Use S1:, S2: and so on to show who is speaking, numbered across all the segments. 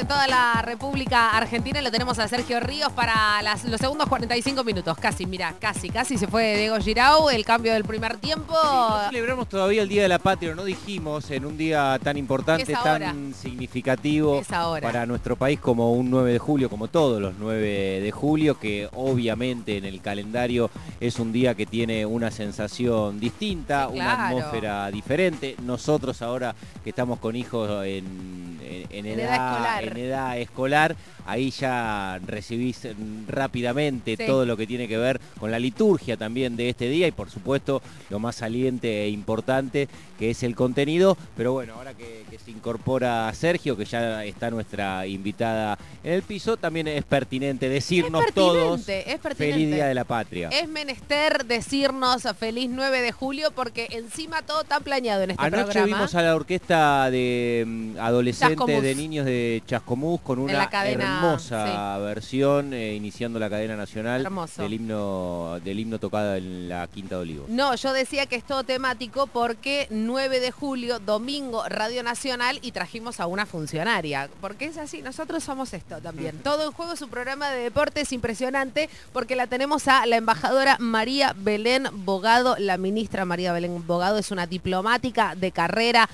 S1: en toda la República Argentina lo tenemos a Sergio Ríos para las- los segundos 45 minutos. Casi, mira, casi, casi se fue Diego Girau, el cambio del primer tiempo.
S2: No celebramos todavía el Día de la Patria, no dijimos en un día tan importante, tan significativo para nuestro país como un 9 de julio, como todos los 9 de julio, que obviamente en el calendario es un día que tiene una sensación distinta,
S1: Sí,
S2: una atmósfera diferente. Nosotros ahora que estamos con hijos en, en- en
S1: En edad
S2: edad,
S1: escolar.
S2: En edad escolar, ahí ya recibís mm, rápidamente
S1: Sí.
S2: todo lo que tiene que ver con la liturgia también de este día y por supuesto lo más saliente e importante que es el contenido. Pero bueno, ahora que, que se incorpora Sergio, que ya está nuestra invitada en el piso, también es pertinente decirnos
S1: es
S2: todos
S1: pertinente, es pertinente.
S2: feliz Día de la Patria.
S1: Es menester decirnos feliz 9 de julio porque encima todo está planeado en este
S2: Anoche
S1: programa.
S2: vimos a la orquesta de mm, adolescentes,
S1: Chascomús.
S2: de niños de Chascomús con una
S1: la cadena,
S2: hermosa versión eh, iniciando la cadena nacional
S1: Hermoso.
S2: del himno del himno tocado en la Quinta de Olivos.
S1: No, yo decía que es todo temático porque 9 de julio, domingo, Radio Nacional y trajimos a una funcionaria. Porque es así, nosotros somos esto también. Todo en juego es un programa de deportes impresionante porque la tenemos a la embajadora María Belén Bogado. La ministra María Belén Bogado es una diplomática de carrera.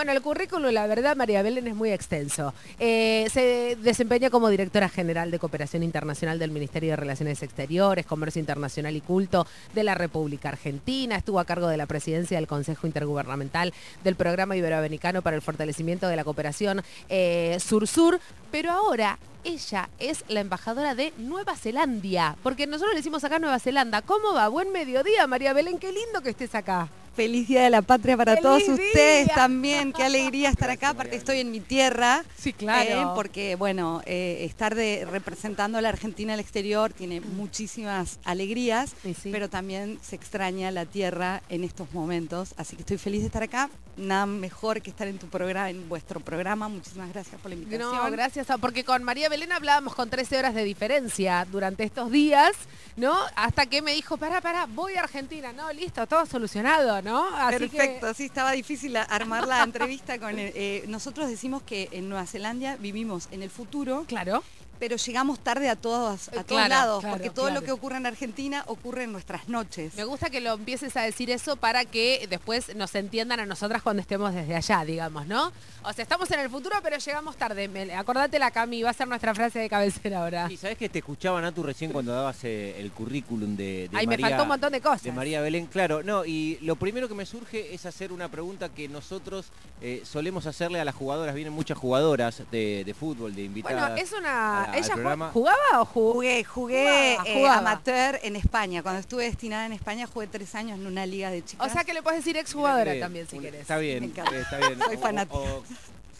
S1: Bueno, el currículum, la verdad, María Belén es muy extenso. Eh, se desempeña como directora general de Cooperación Internacional del Ministerio de Relaciones Exteriores, Comercio Internacional y Culto de la República Argentina. Estuvo a cargo de la presidencia del Consejo Intergubernamental del Programa Iberoamericano para el Fortalecimiento de la Cooperación eh, Sur-Sur. Pero ahora ella es la embajadora de Nueva Zelanda, porque nosotros le decimos acá Nueva Zelanda. ¿Cómo va? Buen mediodía, María Belén, qué lindo que estés acá.
S3: Feliz Día de la Patria para
S1: ¡Feliz
S3: todos ustedes
S1: día!
S3: también. Qué alegría estar acá. Aparte estoy en mi tierra.
S1: Sí,
S3: eh, porque, bueno, eh, estar de, representando a la Argentina al exterior tiene muchísimas alegrías,
S1: sí.
S3: pero también se extraña la tierra en estos momentos. Así que estoy feliz de estar acá. Nada mejor que estar en tu programa, en vuestro programa. Muchísimas gracias por la invitación.
S1: No, gracias, a- porque con María Belén hablábamos con 13 horas de diferencia durante estos días, ¿no? Hasta que me dijo, pará, pará, voy a Argentina, ¿no? Listo, todo solucionado, ¿no? Así
S3: Perfecto, sí, estaba difícil armar la entrevista con el- eh, nosotros decimos que en Nueva Zelanda vivimos en el futuro,
S1: claro.
S3: Pero llegamos tarde a todos, a
S1: Eh,
S3: todos lados,
S1: claro,
S3: porque todo
S1: claro.
S3: lo que ocurre en Argentina ocurre en nuestras noches.
S1: Me gusta que lo empieces a decir eso para que después nos entiendan a nosotras cuando estemos desde allá, digamos, ¿no? O sea, estamos en el futuro, pero llegamos tarde. Me- acordate la Cami, va a ser nuestra frase de cabecera ahora.
S2: Y sabes que te escuchaba Natu recién cuando dabas eh, el currículum de, de
S1: Ay, me
S2: María,
S1: faltó un montón de cosas.
S2: de María Belén, claro, no, y lo primero que me surge es hacer una pregunta que nosotros eh, solemos hacerle a las jugadoras, vienen muchas jugadoras de, de fútbol, de invitadas.
S1: Bueno, es una...
S2: al
S1: ¿Ella
S2: programa.
S1: jugaba o jugó?
S3: Jugué, jugué
S1: Jugaba,
S3: eh,
S1: jugaba.
S3: amateur en España. Cuando estuve destinada en España jugué tres años en una liga de chicas.
S1: O sea que le puedes decir exjugadora también si querés.
S2: Está bien,
S3: Me encanta.
S2: eh, está bien.
S3: Soy fanática.
S2: o-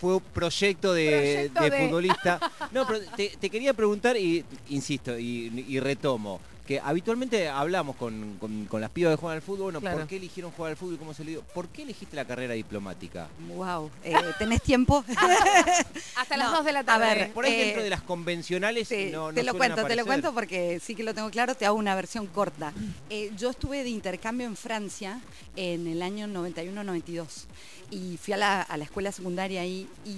S2: fue un proyecto de,
S1: Proyecto
S2: de
S1: de-
S2: futbolista. No, pero te, te quería preguntar, y insisto, y, y retomo, que habitualmente hablamos con, con- con las pibas que juegan al fútbol, bueno,
S1: Claro.
S2: ¿por qué eligieron jugar al fútbol? ¿Cómo se le dio? ¿Por qué elegiste la carrera diplomática?
S3: Wow, eh, ¿tenés tiempo?
S1: Hasta las
S3: No,
S1: 2 de la
S3: a
S1: tarde.
S3: ver,
S2: Por ahí
S3: Eh,
S2: dentro de las convencionales
S3: Sí,
S2: no, no
S3: te lo cuento, te lo cuento porque sí que lo tengo claro, te hago una versión corta. Eh, yo estuve de intercambio en Francia en el año 91-92 y fui a la, a la escuela secundaria ahí y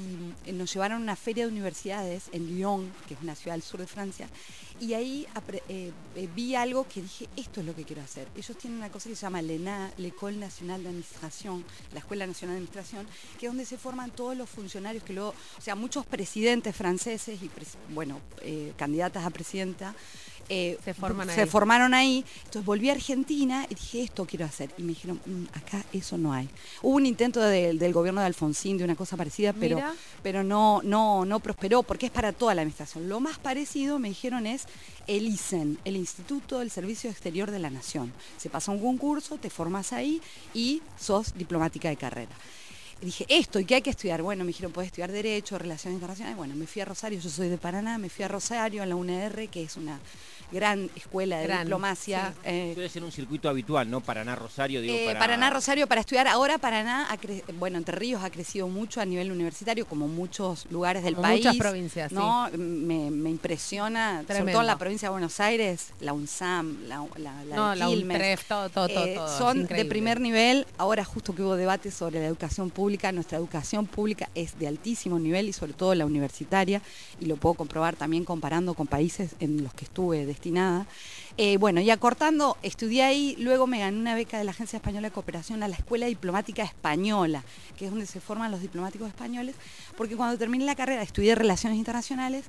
S3: eh, nos llevaron a una feria de universidades en Lyon, que es una ciudad al sur de Francia, y ahí eh, eh, vi algo que dije, esto es lo que quiero hacer. Ellos tienen una cosa que se llama l'ENA, l'École Nationale d'Administration, la Escuela Nacional de Administración, que es donde se forman todos los funcionarios que luego, o sea, muchos presidentes franceses y, bueno, eh, candidatas a presidenta, eh,
S1: Se forman
S3: se
S1: ahí.
S3: formaron ahí. Entonces volví a Argentina y dije, esto quiero hacer. Y me dijeron, "Mm, acá eso no hay. Hubo un intento de- del gobierno de Alfonsín de una cosa parecida, pero,
S1: Mira.
S3: pero no, no, no prosperó porque es para toda la administración. Lo más parecido, me dijeron, es el ISEN, el Instituto del Servicio Exterior de la Nación. Se pasa un concurso, te formas ahí y sos diplomática de carrera. Dije, esto, ¿y qué hay que estudiar? Bueno, me dijeron, puedes estudiar Derecho, Relaciones Internacionales. Bueno, me fui a Rosario, yo soy de Paraná, me fui a Rosario, a la UNR, que es una gran escuela de
S1: Gran,
S3: diplomacia.
S1: sí.
S3: eh,
S2: ser un circuito habitual, ¿no? Paraná, Rosario, digo,
S3: eh,
S2: para...
S3: Paraná, Rosario para estudiar. Ahora Paraná, ha cre- bueno, Entre Ríos ha crecido mucho a nivel universitario, como muchos lugares del
S1: Como
S3: país.
S1: muchas provincias, sí.
S3: ¿no? Me, me impresiona, sobre todo en la provincia de Buenos Aires, la UNSAM, la, la, la
S1: No,
S3: de
S1: la
S3: Quilmes.
S1: UNTREF, todo, todo, todo,
S3: Eh,
S1: todo,
S3: son de primer nivel. Ahora justo que hubo debate sobre la educación pública nuestra educación pública es de altísimo nivel y sobre todo la universitaria, y lo puedo comprobar también comparando con países en los que estuve destinada. Eh, bueno, y acortando, estudié ahí, luego me gané una beca de la Agencia Española de Cooperación a la Escuela Diplomática Española, que es donde se forman los diplomáticos españoles, porque cuando terminé la carrera estudié Relaciones Internacionales,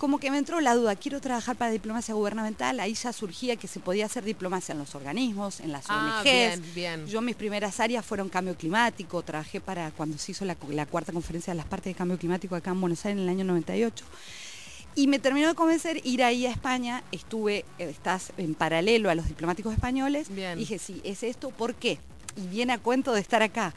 S3: como que me entró la duda, quiero trabajar para diplomacia gubernamental, ahí ya surgía que se podía hacer diplomacia en los organismos, en las
S1: Ah,
S3: ONGs.
S1: bien, bien.
S3: Yo mis primeras áreas fueron cambio climático, trabajé para cuando se hizo la, la cuarta conferencia de las partes de cambio climático acá en Buenos Aires en el año 98. Y me terminó de convencer ir ahí a España, estuve, eh, estás en paralelo a los diplomáticos españoles,
S1: Bien.
S3: dije, sí, es esto, ¿por qué? Y viene a cuento de estar acá.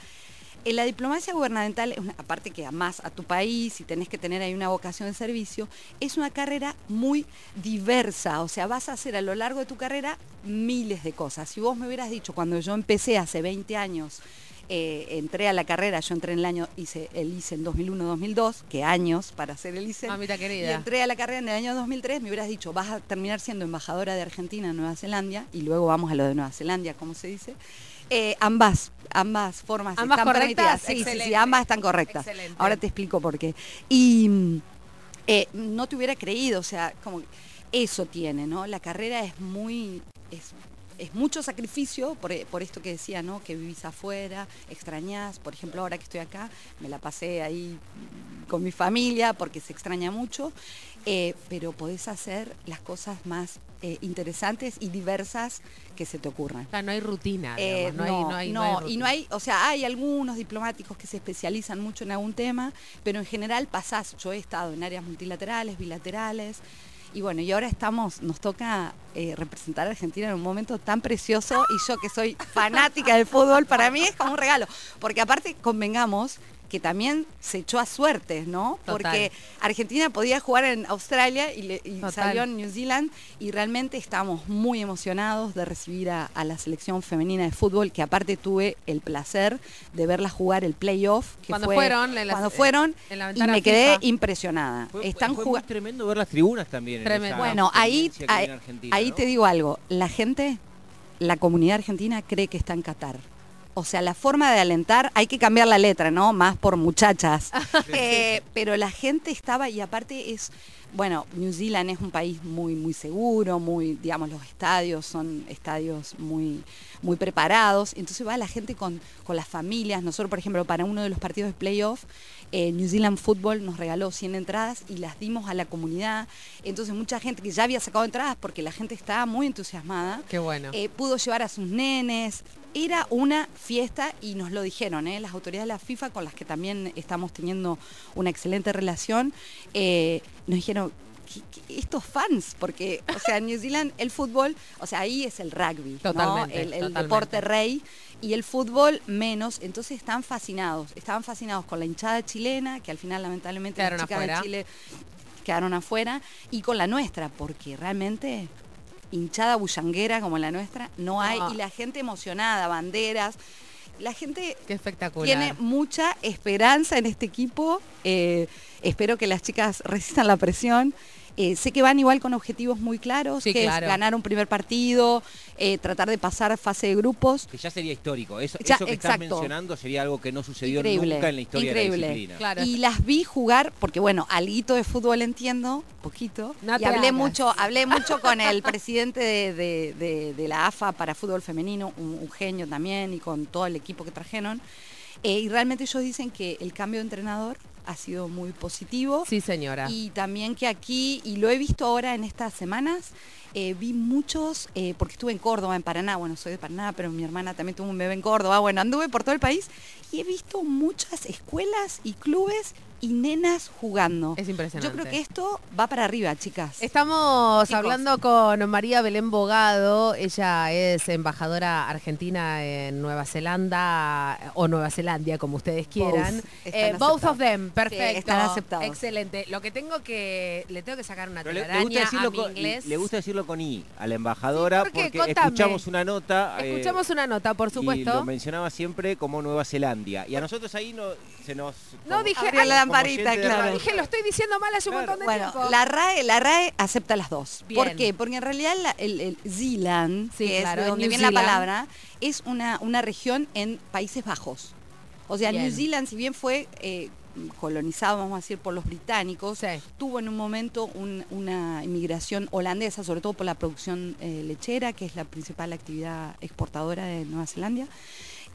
S3: En la diplomacia gubernamental, aparte que amás a tu país y tenés que tener ahí una vocación de servicio, es una carrera muy diversa. O sea, vas a hacer a lo largo de tu carrera miles de cosas. Si vos me hubieras dicho cuando yo empecé hace 20 años, eh, entré a la carrera, yo entré en el año, hice el ICE en 2001-2002, que años para hacer el ICE.
S1: Mamita
S3: Y
S1: querida.
S3: entré a la carrera en el año 2003, me hubieras dicho, vas a terminar siendo embajadora de Argentina en Nueva Zelanda, y luego vamos a lo de Nueva Zelanda, como se dice. Eh, ambas, ambas formas
S1: ¿Ambas
S3: están
S1: correctas?
S3: permitidas. Sí, sí, sí, ambas están correctas.
S1: Excelente.
S3: Ahora te explico por qué. Y mm, eh, no te hubiera creído, o sea, como eso tiene, ¿no? La carrera es muy, es, es mucho sacrificio por, por esto que decía, ¿no? Que vivís afuera, extrañás, por ejemplo, ahora que estoy acá, me la pasé ahí con mi familia porque se extraña mucho, eh, pero podés hacer las cosas más eh, interesantes y diversas que se te ocurran.
S1: Claro, no hay rutina,
S3: Eh,
S1: digamos, no, hay, no hay- no
S3: no,
S1: hay
S3: y no hay, o sea, hay algunos diplomáticos que se especializan mucho en algún tema, pero en general pasás, yo he estado en áreas multilaterales, bilaterales, y bueno, y ahora estamos, nos toca eh, representar a Argentina en un momento tan precioso, y yo que soy fanática del fútbol, para mí es como un regalo, porque aparte convengamos que también se echó a suertes, ¿no?
S1: Total.
S3: Porque Argentina podía jugar en Australia y, le- y
S1: Total.
S3: salió en New Zealand y realmente estamos muy emocionados de recibir a, a la selección femenina de fútbol, que aparte tuve el placer de verla jugar el playoff. que
S1: Cuando
S3: fue-
S1: fueron, la-
S3: cuando fueron,
S1: en la
S3: y me quedé
S1: FIFA.
S3: impresionada.
S2: Fue,
S3: Están
S2: fue muy tremendo ver las tribunas también. en
S1: Tremendo.
S2: esa
S3: Bueno, ahí, ahí, ahí
S2: ¿no?
S3: te digo algo. La gente, la comunidad argentina cree que está en Qatar. O sea, la forma de alentar, hay que cambiar la letra, ¿no? Más por muchachas. Eh, pero la gente estaba, y aparte es, bueno, New Zealand es un país muy, muy seguro, muy, digamos, los estadios son estadios muy, muy preparados. Entonces va la gente con, con las familias. Nosotros, por ejemplo, para uno de los partidos de playoff, eh, New Zealand Football nos regaló 100 entradas y las dimos a la comunidad. Entonces mucha gente que ya había sacado entradas porque la gente estaba muy entusiasmada,
S1: Qué bueno.
S3: eh, pudo llevar a sus nenes. Era una fiesta y nos lo dijeron, ¿eh? las autoridades de la FIFA con las que también estamos teniendo una excelente relación, eh, nos dijeron, "¿Qué- qué- estos fans, porque, o sea, en New Zealand el fútbol, o sea, ahí es el rugby, el, el
S1: totalmente.
S3: deporte rey, y el fútbol menos, entonces están fascinados, estaban fascinados con la hinchada chilena, que al final lamentablemente
S1: Quedaron
S3: las chicas
S1: afuera.
S3: de Chile quedaron afuera, y con la nuestra, porque realmente hinchada bullanguera como la nuestra no hay,
S1: No.
S3: y la gente emocionada, banderas, la gente
S1: Qué espectacular.
S3: tiene mucha esperanza en este equipo. eh, espero que las chicas resistan la presión. Eh, sé que van igual con objetivos muy claros,
S1: Sí,
S3: que
S1: claro.
S3: es ganar un primer partido, eh, tratar de pasar fase de grupos.
S2: Que ya sería histórico. Eso,
S3: Ya,
S2: eso que estás mencionando sería algo que no sucedió
S3: Increíble,
S2: nunca en la historia
S3: increíble.
S2: de la disciplina.
S1: Claro.
S3: Y las vi jugar, porque bueno, alguito de fútbol entiendo, poquito.
S1: No
S3: y hablé
S1: hagas.
S3: mucho, hablé mucho con el presidente de, de- de- de la AFA para fútbol femenino, un, un genio también, y con todo el equipo que trajeron. Eh, y realmente ellos dicen que el cambio de entrenador ha sido muy positivo.
S1: Sí, señora.
S3: Y también que aquí, y lo he visto ahora en estas semanas, eh, vi muchos, eh, porque estuve en Córdoba, en Paraná, bueno, soy de Paraná, pero mi hermana también tuvo un bebé en Córdoba, bueno, anduve por todo el país y he visto muchas escuelas y clubes y nenas jugando.
S1: Es impresionante.
S3: Yo creo que esto va para arriba, chicas.
S1: Estamos
S3: Chicos.
S1: hablando con María Belén Bogado, ella es embajadora argentina en Nueva Zelanda o Nueva Zelandia, como ustedes quieran.
S3: Both.
S1: Eh, both of
S3: aceptados.
S1: them,
S3: Sí,
S1: perfecto.
S3: están aceptados.
S1: Excelente. Lo que tengo que, le tengo que sacar una
S2: Pero le, le
S1: telaraña
S2: gusta decirlo
S1: a mi inglés.
S2: le gusta decirlo con I a la embajadora
S1: Sí, ¿por qué?
S2: porque
S1: Contame.
S2: escuchamos una nota. eh,
S1: Escuchamos una nota, por
S2: Y lo
S1: supuesto.
S2: mencionaba siempre como Nueva Zelanda. Y a nosotros ahí no, se nos...
S1: No,
S2: como-
S1: dije, ay,
S3: la lamparita, claro.
S1: Dije, lo estoy diciendo mal hace un montón de
S3: Bueno,
S1: tiempo.
S3: la RAE, la RAE acepta las dos.
S1: Bien.
S3: ¿Por qué? Porque en realidad la- el, el Zealand,
S1: Sí,
S3: que
S1: claro,
S3: es de donde
S1: New
S3: viene la palabra, es una, una región en Países Bajos. O sea,
S1: Bien.
S3: New Zealand, si bien fue eh, colonizado, vamos a decir, por los británicos,
S1: Sí.
S3: tuvo en un momento un- una inmigración holandesa, sobre todo por la producción eh, lechera, que es la principal actividad exportadora de Nueva Zelanda.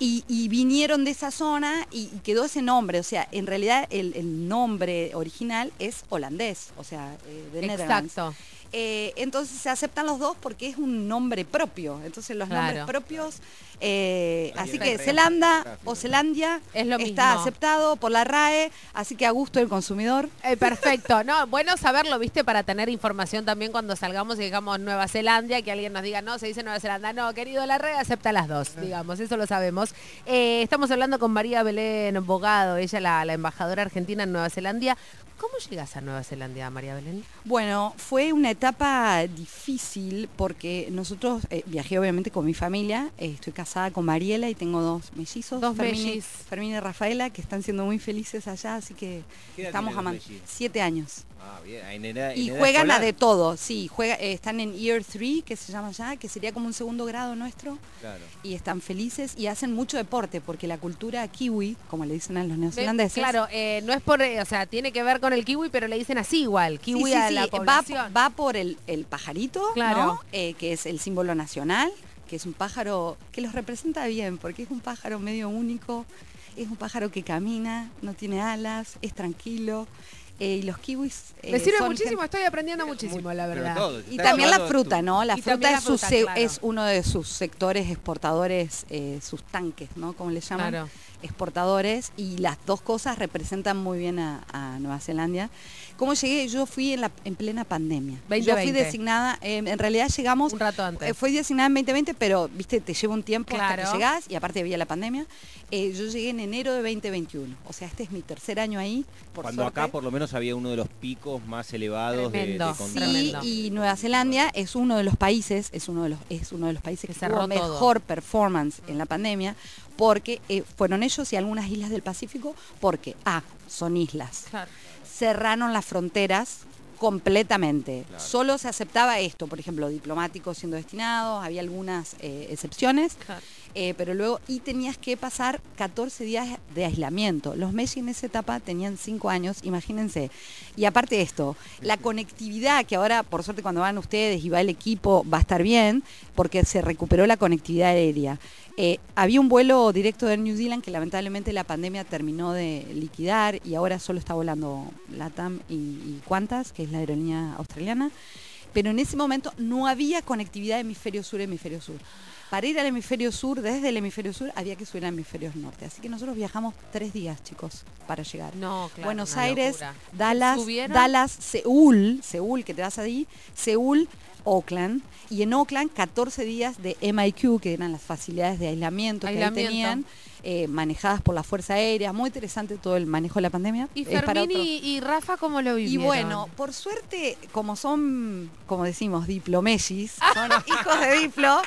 S3: Y, y vinieron de esa zona y, y quedó ese nombre. O sea, en realidad el, el nombre original es holandés, o sea, eh, de Netherlands.
S1: Exacto.
S3: Eh, entonces se aceptan los dos porque es un nombre propio. Entonces los nombres propios, eh, así que
S2: el
S3: Zelanda o Zelandia
S1: Es lo
S3: está
S1: mismo.
S3: aceptado por la RAE, así que a gusto del consumidor.
S1: Eh, perfecto, no, bueno saberlo, viste, para tener información también cuando salgamos y digamos Nueva Zelanda, que alguien nos diga, no, se dice Nueva Zelanda, no, querido, la red acepta las dos, digamos, eso lo sabemos. Eh, estamos hablando con María Belén Bogado, ella la, la embajadora argentina en Nueva Zelanda. ¿Cómo llegas a Nueva Zelanda, María Belén?
S3: Bueno, fue una etapa difícil porque nosotros eh, viajé obviamente con mi familia, eh, estoy casada con Mariela y tengo dos mellizos,
S1: Dos
S3: Fermín, y-
S1: mellis.
S3: Fermín y Rafaela, que están siendo muy felices allá, así que
S2: ¿Qué edad
S3: estamos
S2: tienen los
S3: amando.
S2: mellizos?
S3: Siete años.
S2: Ah, bien. En edad- en
S3: Y juegan a
S2: escolar.
S3: de todo, sí, juega, eh, están en Year 3, que se llama ya, que sería como un segundo grado nuestro,
S2: Claro.
S3: y están felices y hacen mucho deporte, porque la cultura kiwi, como le dicen a los neozelandeses,
S1: Claro, eh, no es por, eh, o sea, tiene que ver con el kiwi, pero le dicen así igual, kiwi
S3: sí,
S1: a
S3: sí,
S1: la
S3: va,
S1: población.
S3: va por el, el pajarito,
S1: Claro.
S3: ¿no? Eh, que es el símbolo nacional, que es un pájaro que los representa bien, porque es un pájaro medio único, es un pájaro que camina, no tiene alas, es tranquilo. Eh, y los kiwis... eh,
S1: Me sirve
S3: son
S1: muchísimo,
S3: gente-
S1: estoy aprendiendo muchísimo, la verdad.
S2: todo,
S3: Y también la fruta, ¿no? La fruta,
S1: la
S3: su
S1: claro.
S3: es uno de sus sectores exportadores, eh, sus tanques, ¿no? Como le llaman.
S1: Claro.
S3: Exportadores. Y las dos cosas representan muy bien a, a Nueva Zelanda. ¿Cómo llegué? Yo fui en, la, en plena pandemia. Yo
S1: 2020.
S3: fui designada, eh, en realidad llegamos...
S1: Un rato antes.
S3: eh, fue designada en 2020, pero, viste, te lleva un tiempo hasta
S1: Claro.
S3: que llegás y aparte había la pandemia. Eh, yo llegué en enero de 2021. O sea, este es mi tercer año ahí. Por
S2: Cuando
S3: suerte.
S2: acá por lo menos había uno de los picos más elevados de- de,
S1: Tremendo.
S3: Sí, y Nueva Zelanda es uno de los países, es uno de los, es uno de los países
S1: Que
S3: que,
S1: cerró
S3: tuvo
S1: todo.
S3: mejor performance en la pandemia, porque eh, fueron ellos y algunas islas del Pacífico, porque A, son islas.
S1: Claro.
S3: Cerraron las fronteras completamente.
S2: Claro.
S3: Solo se aceptaba esto, por ejemplo, diplomáticos siendo destinados, había algunas eh, excepciones.
S1: Claro.
S3: Eh, pero luego, y tenías que pasar 14 días de aislamiento. Los Messi en esa etapa tenían 5 años, imagínense. Y aparte de esto, la conectividad, que ahora, por suerte, cuando van ustedes y va el equipo, va a estar bien, porque se recuperó la conectividad aérea. Eh, había un vuelo directo de New Zealand que lamentablemente la pandemia terminó de liquidar y ahora solo está volando LATAM y, y Qantas, que es la aerolínea australiana. Pero en ese momento no había conectividad hemisferio sur-hemisferio sur. Para ir al hemisferio sur, desde el hemisferio sur, había que subir al hemisferio norte. Así que nosotros viajamos tres días, chicos, para llegar.
S1: No, claro.
S3: Buenos Aires,
S1: locura.
S3: Dallas,
S1: ¿Subieron?
S3: Dallas, Seúl, Seúl, que te vas ahí, Seúl, Oakland. Y en Oakland, 14 días de MIQ, que eran las facilidades de aislamiento, que ahí tenían, eh, manejadas por la Fuerza Aérea. Muy interesante todo el manejo de la pandemia.
S1: ¿Y
S3: para otro-
S1: y, y Rafa cómo lo
S3: y
S1: vivieron?
S3: bueno, por suerte, como son, como decimos, diplomellis, son hijos de diplo,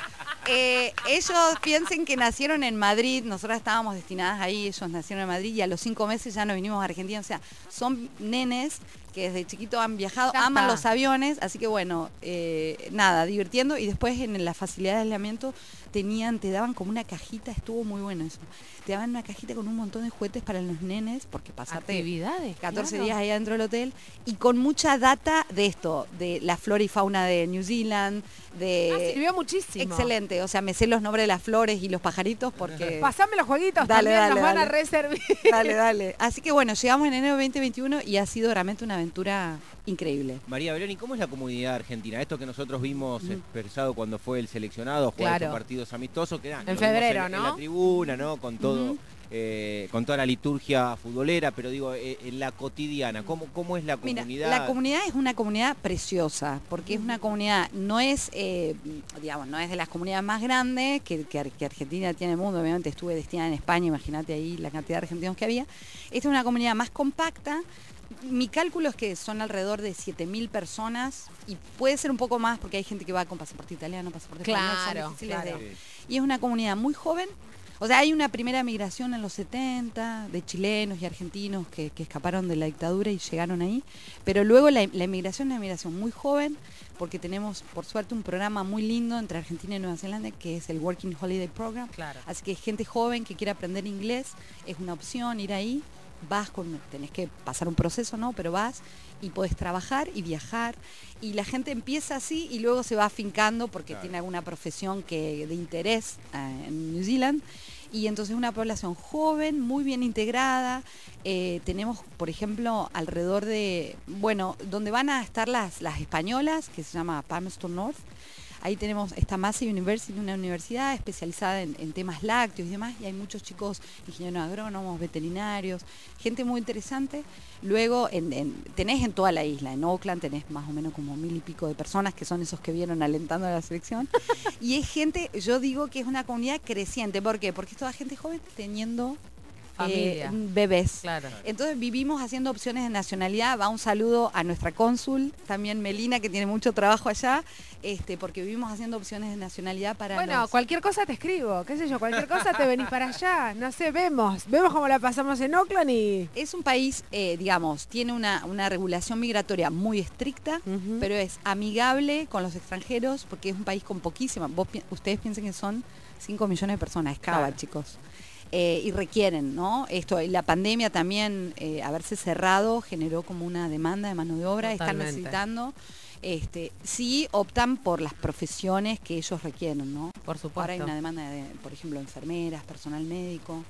S3: eh, ellos piensen que nacieron en Madrid, nosotros estábamos destinadas ahí, ellos nacieron en Madrid y a los cinco meses ya nos vinimos a Argentina, o sea, son nenes que desde chiquito han viajado,
S1: Ya
S3: aman
S1: está.
S3: los aviones, así que bueno, eh, nada, divirtiendo y después en la facilidad de aislamiento tenían, te daban como una cajita, estuvo muy bueno eso, te daban una cajita con un montón de juguetes para los nenes, porque
S1: actividades.
S3: 14
S1: claro.
S3: días ahí adentro del hotel y con mucha data de esto, de la flora y fauna de New Zealand, de...
S1: Ah, sirvió muchísimo.
S3: Excelente, o sea, me sé los nombres de las flores y los pajaritos porque...
S1: Pasame los jueguitos,
S3: Dale,
S1: también
S3: dale,
S1: nos van a reservar.
S3: dale, dale. Así que bueno, llegamos en enero de 2021 y ha sido realmente una aventura increíble.
S2: María Belén, ¿y cómo es la comunidad argentina? Esto que nosotros vimos expresado cuando fue el seleccionado, jugar
S1: Claro.
S2: partidos amistosos, que dan,
S1: En febrero,
S2: en, en
S1: ¿no?
S2: la tribuna, ¿no? Con todo. Eh, con toda la liturgia futbolera, pero digo, eh, en la cotidiana, ¿cómo, cómo es la
S3: Mira,
S2: comunidad?
S3: la comunidad es una comunidad preciosa, porque es una comunidad, no es, eh, digamos, no es de las comunidades más grandes que, que Ar- que Argentina tiene en el mundo, obviamente estuve destinada en España, imagínate ahí la cantidad de argentinos que había. Esta es una comunidad más compacta. Mi cálculo es que son alrededor de 7.000 personas y puede ser un poco más porque hay gente que va con pasaporte italiano, pasaporte español, son
S1: Claro,
S3: difíciles de-
S1: claro.
S3: Y es una comunidad muy joven, O sea, hay una primera migración en los 70 de chilenos y argentinos que, que escaparon de la dictadura y llegaron ahí, pero luego la, la inmigración es una inmigración muy joven, porque tenemos, por suerte, un programa muy lindo entre Argentina y Nueva Zelanda, que es el Working Holiday Program.
S1: Claro.
S3: Así que gente joven que quiere aprender inglés, es una opción ir ahí. Vas con, tenés que pasar un proceso, ¿no? Pero vas y podés trabajar y viajar. Y la gente empieza así y luego se va afincando porque
S2: Claro.
S3: tiene alguna profesión que, de interés eh, en New Zealand. Y entonces una población joven, muy bien integrada. Eh, tenemos, por ejemplo, alrededor de, bueno, donde van a estar las, las españolas, que se llama Palmerston North. Ahí tenemos esta Massey University, una universidad especializada en, en temas lácteos y demás, y hay muchos chicos ingenieros agrónomos, veterinarios, gente muy interesante. Luego en- en- tenés en toda la isla, en Oakland tenés más o menos como mil y pico de personas que son esos que vieron alentando a la selección. y es gente, yo digo que es una comunidad creciente. ¿Por qué? Porque es toda gente joven teniendo eh,
S1: Familia.
S3: bebés.
S1: Claro.
S3: Entonces vivimos haciendo opciones de nacionalidad. Va un saludo a nuestra cónsul, también Melina, que tiene mucho trabajo allá, este, porque vivimos haciendo opciones de nacionalidad para
S1: Bueno,
S3: los-
S1: cualquier cosa te escribo, qué sé yo, cualquier cosa te venís para allá, no sé, vemos, vemos cómo la pasamos en Oakland y...
S3: Es un país, eh, digamos, tiene una, una regulación migratoria muy estricta, pero es amigable con los extranjeros porque es un país con poquísima. Vos ustedes piensen que son 5 millones de personas, es
S1: Claro.
S3: chicos. Eh, y requieren, ¿no? Esto, y la pandemia también, eh, haberse cerrado, generó como una demanda de mano de obra, están necesitando. Este, sí optan por las profesiones que ellos requieren, ¿no?
S1: Por supuesto.
S3: Ahora hay una demanda de, por ejemplo, enfermeras, personal médico.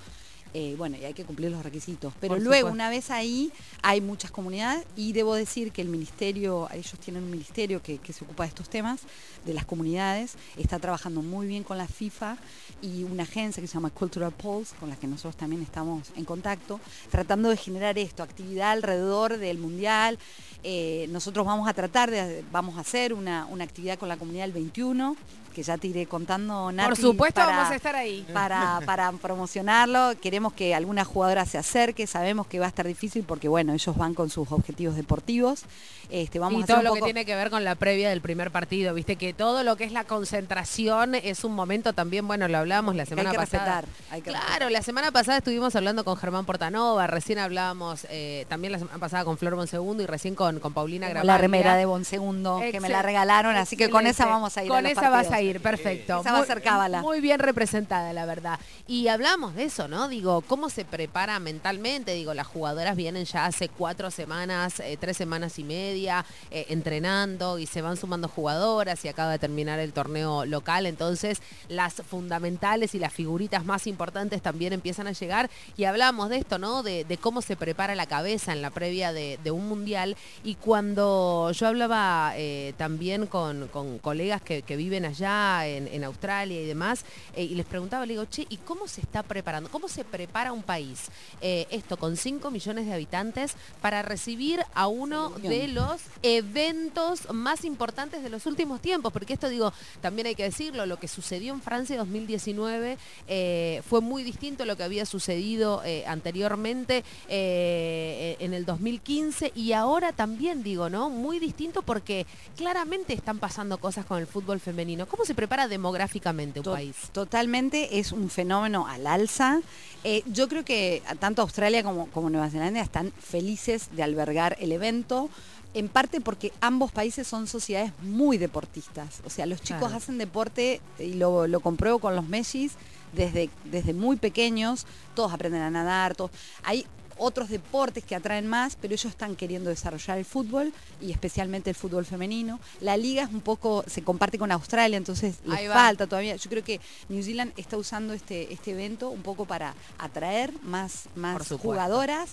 S3: Eh, bueno, y hay que cumplir los requisitos. Pero
S1: Por
S3: luego,
S1: supuesto.
S3: una vez ahí, hay muchas comunidades y debo decir que el ministerio, ellos tienen un ministerio que, que se ocupa de estos temas, de las comunidades, está trabajando muy bien con la FIFA y una agencia que se llama Cultural Pulse, con la que nosotros también estamos en contacto, tratando de generar esto, actividad alrededor del Mundial. Eh, nosotros vamos a tratar de, vamos a hacer una, una actividad con la comunidad el 21, que ya te iré contando,
S1: Por
S3: Nati,
S1: supuesto
S3: para-
S1: vamos a estar ahí.
S3: para, para promocionarlo. Queremos que alguna jugadora se acerque, sabemos que va a estar difícil porque bueno, ellos van con sus objetivos deportivos. Este, vamos
S1: y
S3: a hacer
S1: todo lo
S3: poco-
S1: que tiene que ver con la previa del primer partido, viste que todo lo que es la concentración es un momento también, bueno, lo hablábamos la
S3: hay
S1: semana
S3: que
S1: pasada.
S3: respetar, hay que
S1: Claro, la semana pasada estuvimos hablando con Germán Portanova, recién hablábamos eh, también la semana pasada con Flor Bonsegundo y recién con, con Paulina Gramalia.
S3: la remera de Bonsegundo que me la regalaron, así que con esa vamos a ir. a
S1: Con
S3: los
S1: esa vas
S3: partidos.
S1: a ir, perfecto.
S3: Esa va a
S1: Muy-
S3: ser cábala.
S1: Muy bien representada, la verdad. Y hablamos de eso, ¿no? Digo, ¿cómo se prepara mentalmente? Digo, las jugadoras vienen ya hace cuatro semanas, eh, tres semanas y media, eh, entrenando y se van sumando jugadoras y acaba de terminar el torneo local. Entonces, las fundamentales y las figuritas más importantes también empiezan a llegar. Y hablamos de esto, ¿no? De, de cómo se prepara la cabeza en la previa de, de un mundial. Y cuando yo hablaba eh, también con, con colegas que, que viven allá en, en Australia y demás, eh, y les preguntaba, le digo, che, ¿y cómo se está preparando? ¿Cómo se prepara un país, eh, esto con 5 millones de habitantes, para recibir a uno de los eventos más importantes de los últimos tiempos? Porque esto, digo, también hay que decirlo, lo que sucedió en Francia 2019 eh, fue muy distinto a lo que había sucedido anteriormente en el 2015 y ahora también, digo, ¿no? Muy distinto porque claramente están pasando cosas con el fútbol femenino. ¿Cómo se prepara demográficamente un
S3: To-
S1: país?
S3: Totalmente, es un fenómeno al alza. Eh, yo creo que tanto Australia como, como Nueva Zelanda están felices de albergar el evento. En parte porque ambos países son sociedades muy deportistas. O sea, los chicos
S1: Claro.
S3: hacen deporte, y lo, lo compruebo con los Messis, desde, desde muy pequeños, todos aprenden a nadar, todos. Hay otros deportes que atraen más, pero ellos están queriendo desarrollar el fútbol y especialmente el fútbol femenino. La liga es un poco, se comparte con Australia, entonces les falta todavía. Yo creo que New Zealand está usando este, este evento un poco para atraer más, más jugadoras.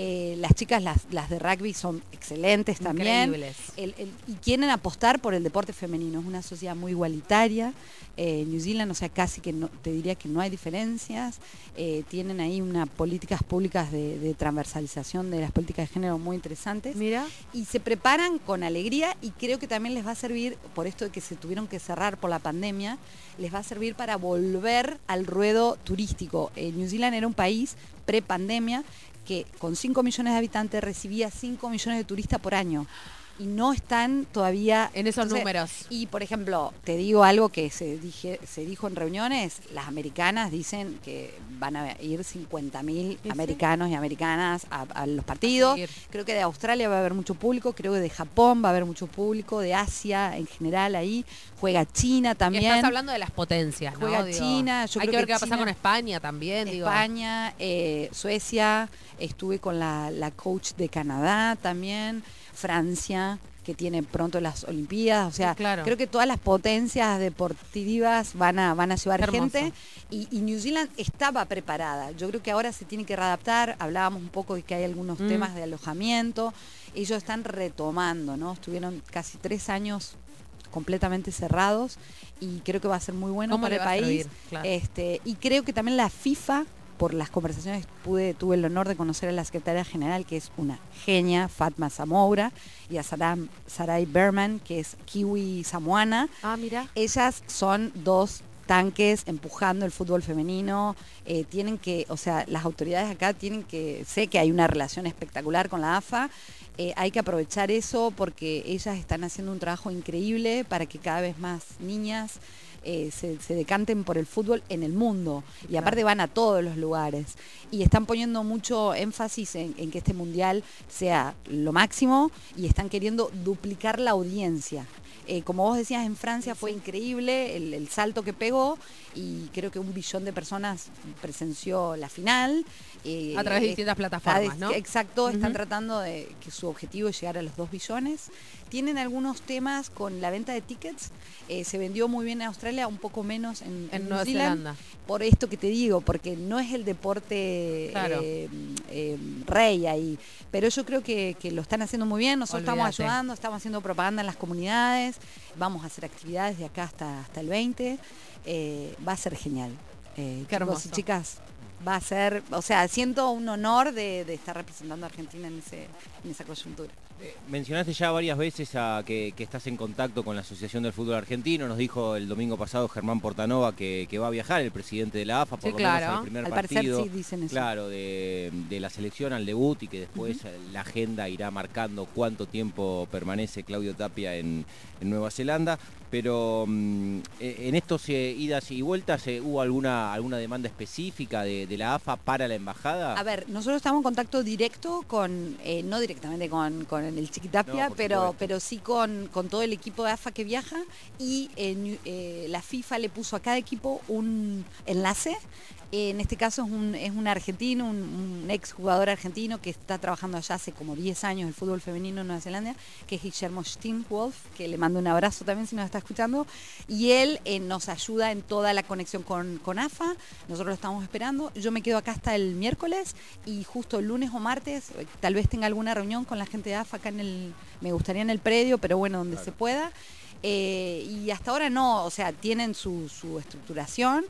S3: Eh, las chicas, las, las de rugby, son excelentes también.
S1: Increíbles.
S3: El- el- y quieren apostar por el deporte femenino. Es una sociedad muy igualitaria. Eh, New Zealand, o sea, casi que no, te diría que no hay diferencias. Eh, tienen ahí unas políticas públicas de, de transversalización de las políticas de género muy interesantes
S1: Mira.
S3: y se preparan con alegría y creo que también les va a servir, por esto de que se tuvieron que cerrar por la pandemia, les va a servir para volver al ruedo turístico. Eh, New Zealand era un país pre-pandemia que con 5 millones de habitantes recibía 5 millones de turistas por año. Y no están todavía
S1: En esos
S3: entonces,
S1: números.
S3: Y por ejemplo, te digo algo que se, dije, se dijo en reuniones, las americanas dicen que van a ir 50.000
S1: sí?
S3: americanos y americanas a, a los partidos. Creo que de Australia va a haber mucho público, creo que de Japón va a haber mucho público, de Asia en general ahí, juega China
S1: Y
S3: también.
S1: estás hablando de las potencias, ¿no?
S3: Juega
S1: Digo,
S3: China, yo
S1: hay
S3: creo
S1: que ver qué va a pasar con España también, digo.
S3: España, eh, Suecia, estuve con la, la coach de Canadá también, Francia, que tiene pronto las Olimpiadas, o sea,
S1: claro.
S3: creo que todas las potencias deportivas van a, van a llevar
S1: hermoso.
S3: gente y, y New Zealand estaba preparada. Yo creo que ahora se tiene que readaptar, hablábamos un poco de que hay algunos
S1: Mm.
S3: temas de alojamiento, ellos están retomando, ¿no? Estuvieron casi tres años completamente cerrados y creo que va a ser muy bueno
S1: ¿Cómo
S3: para el país.
S1: Claro.
S3: Este, y creo que también la FIFA, por las conversaciones pude, tuve el honor de conocer a la secretaria general, que es una genia, Fatma Zamoura, y a Saram, Sarai Berman, que es kiwi samoana.
S1: Ah, mira.
S3: Ellas son dos tanques empujando el fútbol femenino, eh, tienen que, o sea, las autoridades acá tienen que, sé que hay una relación espectacular con la AFA, eh, hay que aprovechar eso porque ellas están haciendo un trabajo increíble para que cada vez más niñas eh, se, se decanten por el fútbol en el mundo. Y aparte van a todos los lugares. Y están poniendo mucho énfasis en, en que este mundial sea lo máximo y están queriendo duplicar la audiencia. Eh, como vos decías, en Francia fue increíble el, el salto que pegó y creo que un billón de personas presenció la final. Eh,
S1: A través de distintas plataformas, ¿no?
S3: Exacto, están tratando de que su objetivo es llegar a los 2 billones. Tienen algunos temas con la venta de tickets. Eh, se vendió muy bien en Australia, un poco menos en,
S1: Nueva
S3: Zealand,
S1: Zelanda.
S3: Por esto que te digo, porque no es el deporte
S1: Claro.
S3: eh, rey ahí. Pero yo creo que, que lo están haciendo muy bien. Nosotros estamos ayudando, estamos haciendo propaganda en las comunidades. Vamos a hacer actividades de acá hasta, hasta el 20. Eh, va a ser genial. Eh,
S1: Qué
S3: chicos
S1: hermoso.
S3: y chicas, va a ser, o sea, siento un honor de, de estar representando a Argentina en, ese, en esa coyuntura.
S2: Eh, Mencionaste ya varias veces a que, que estás en contacto con la Asociación del Fútbol Argentino. Nos dijo el domingo pasado Germán Portanova que, que va a viajar el presidente de la AFA por
S1: Sí,
S2: lo menos
S1: claro.
S2: al primer
S3: Al parecer
S2: partido.
S3: sí dicen eso.
S2: Claro, de, de la selección al debut y que después la agenda irá marcando cuánto tiempo permanece Claudio Tapia en, en Nueva Zelanda. Pero mm, eh, en estos eh, idas y vueltas, eh, ¿hubo alguna, alguna demanda específica de, de la AFA para la embajada?
S3: A ver, nosotros estamos en contacto directo con, eh, no directamente con, con el Chiquitapia,
S2: No,
S3: pero, pero sí con, con todo el equipo de AFA que viaja y eh, eh, la FIFA le puso a cada equipo un enlace. En este caso es un, es un argentino, un, un ex jugador argentino que está trabajando allá hace como 10 años el fútbol femenino en Nueva Zelanda, que es Guillermo Steinwolf, que le mando un abrazo también si nos está escuchando. Y él eh, nos ayuda en toda la conexión con, con AFA. Nosotros lo estamos esperando. Yo me quedo acá hasta el miércoles y justo el lunes o martes, eh, tal vez tenga alguna reunión con la gente de AFA acá en el, me gustaría en el predio, pero bueno, donde se pueda. Eh, y hasta ahora no, o sea, tienen su, su estructuración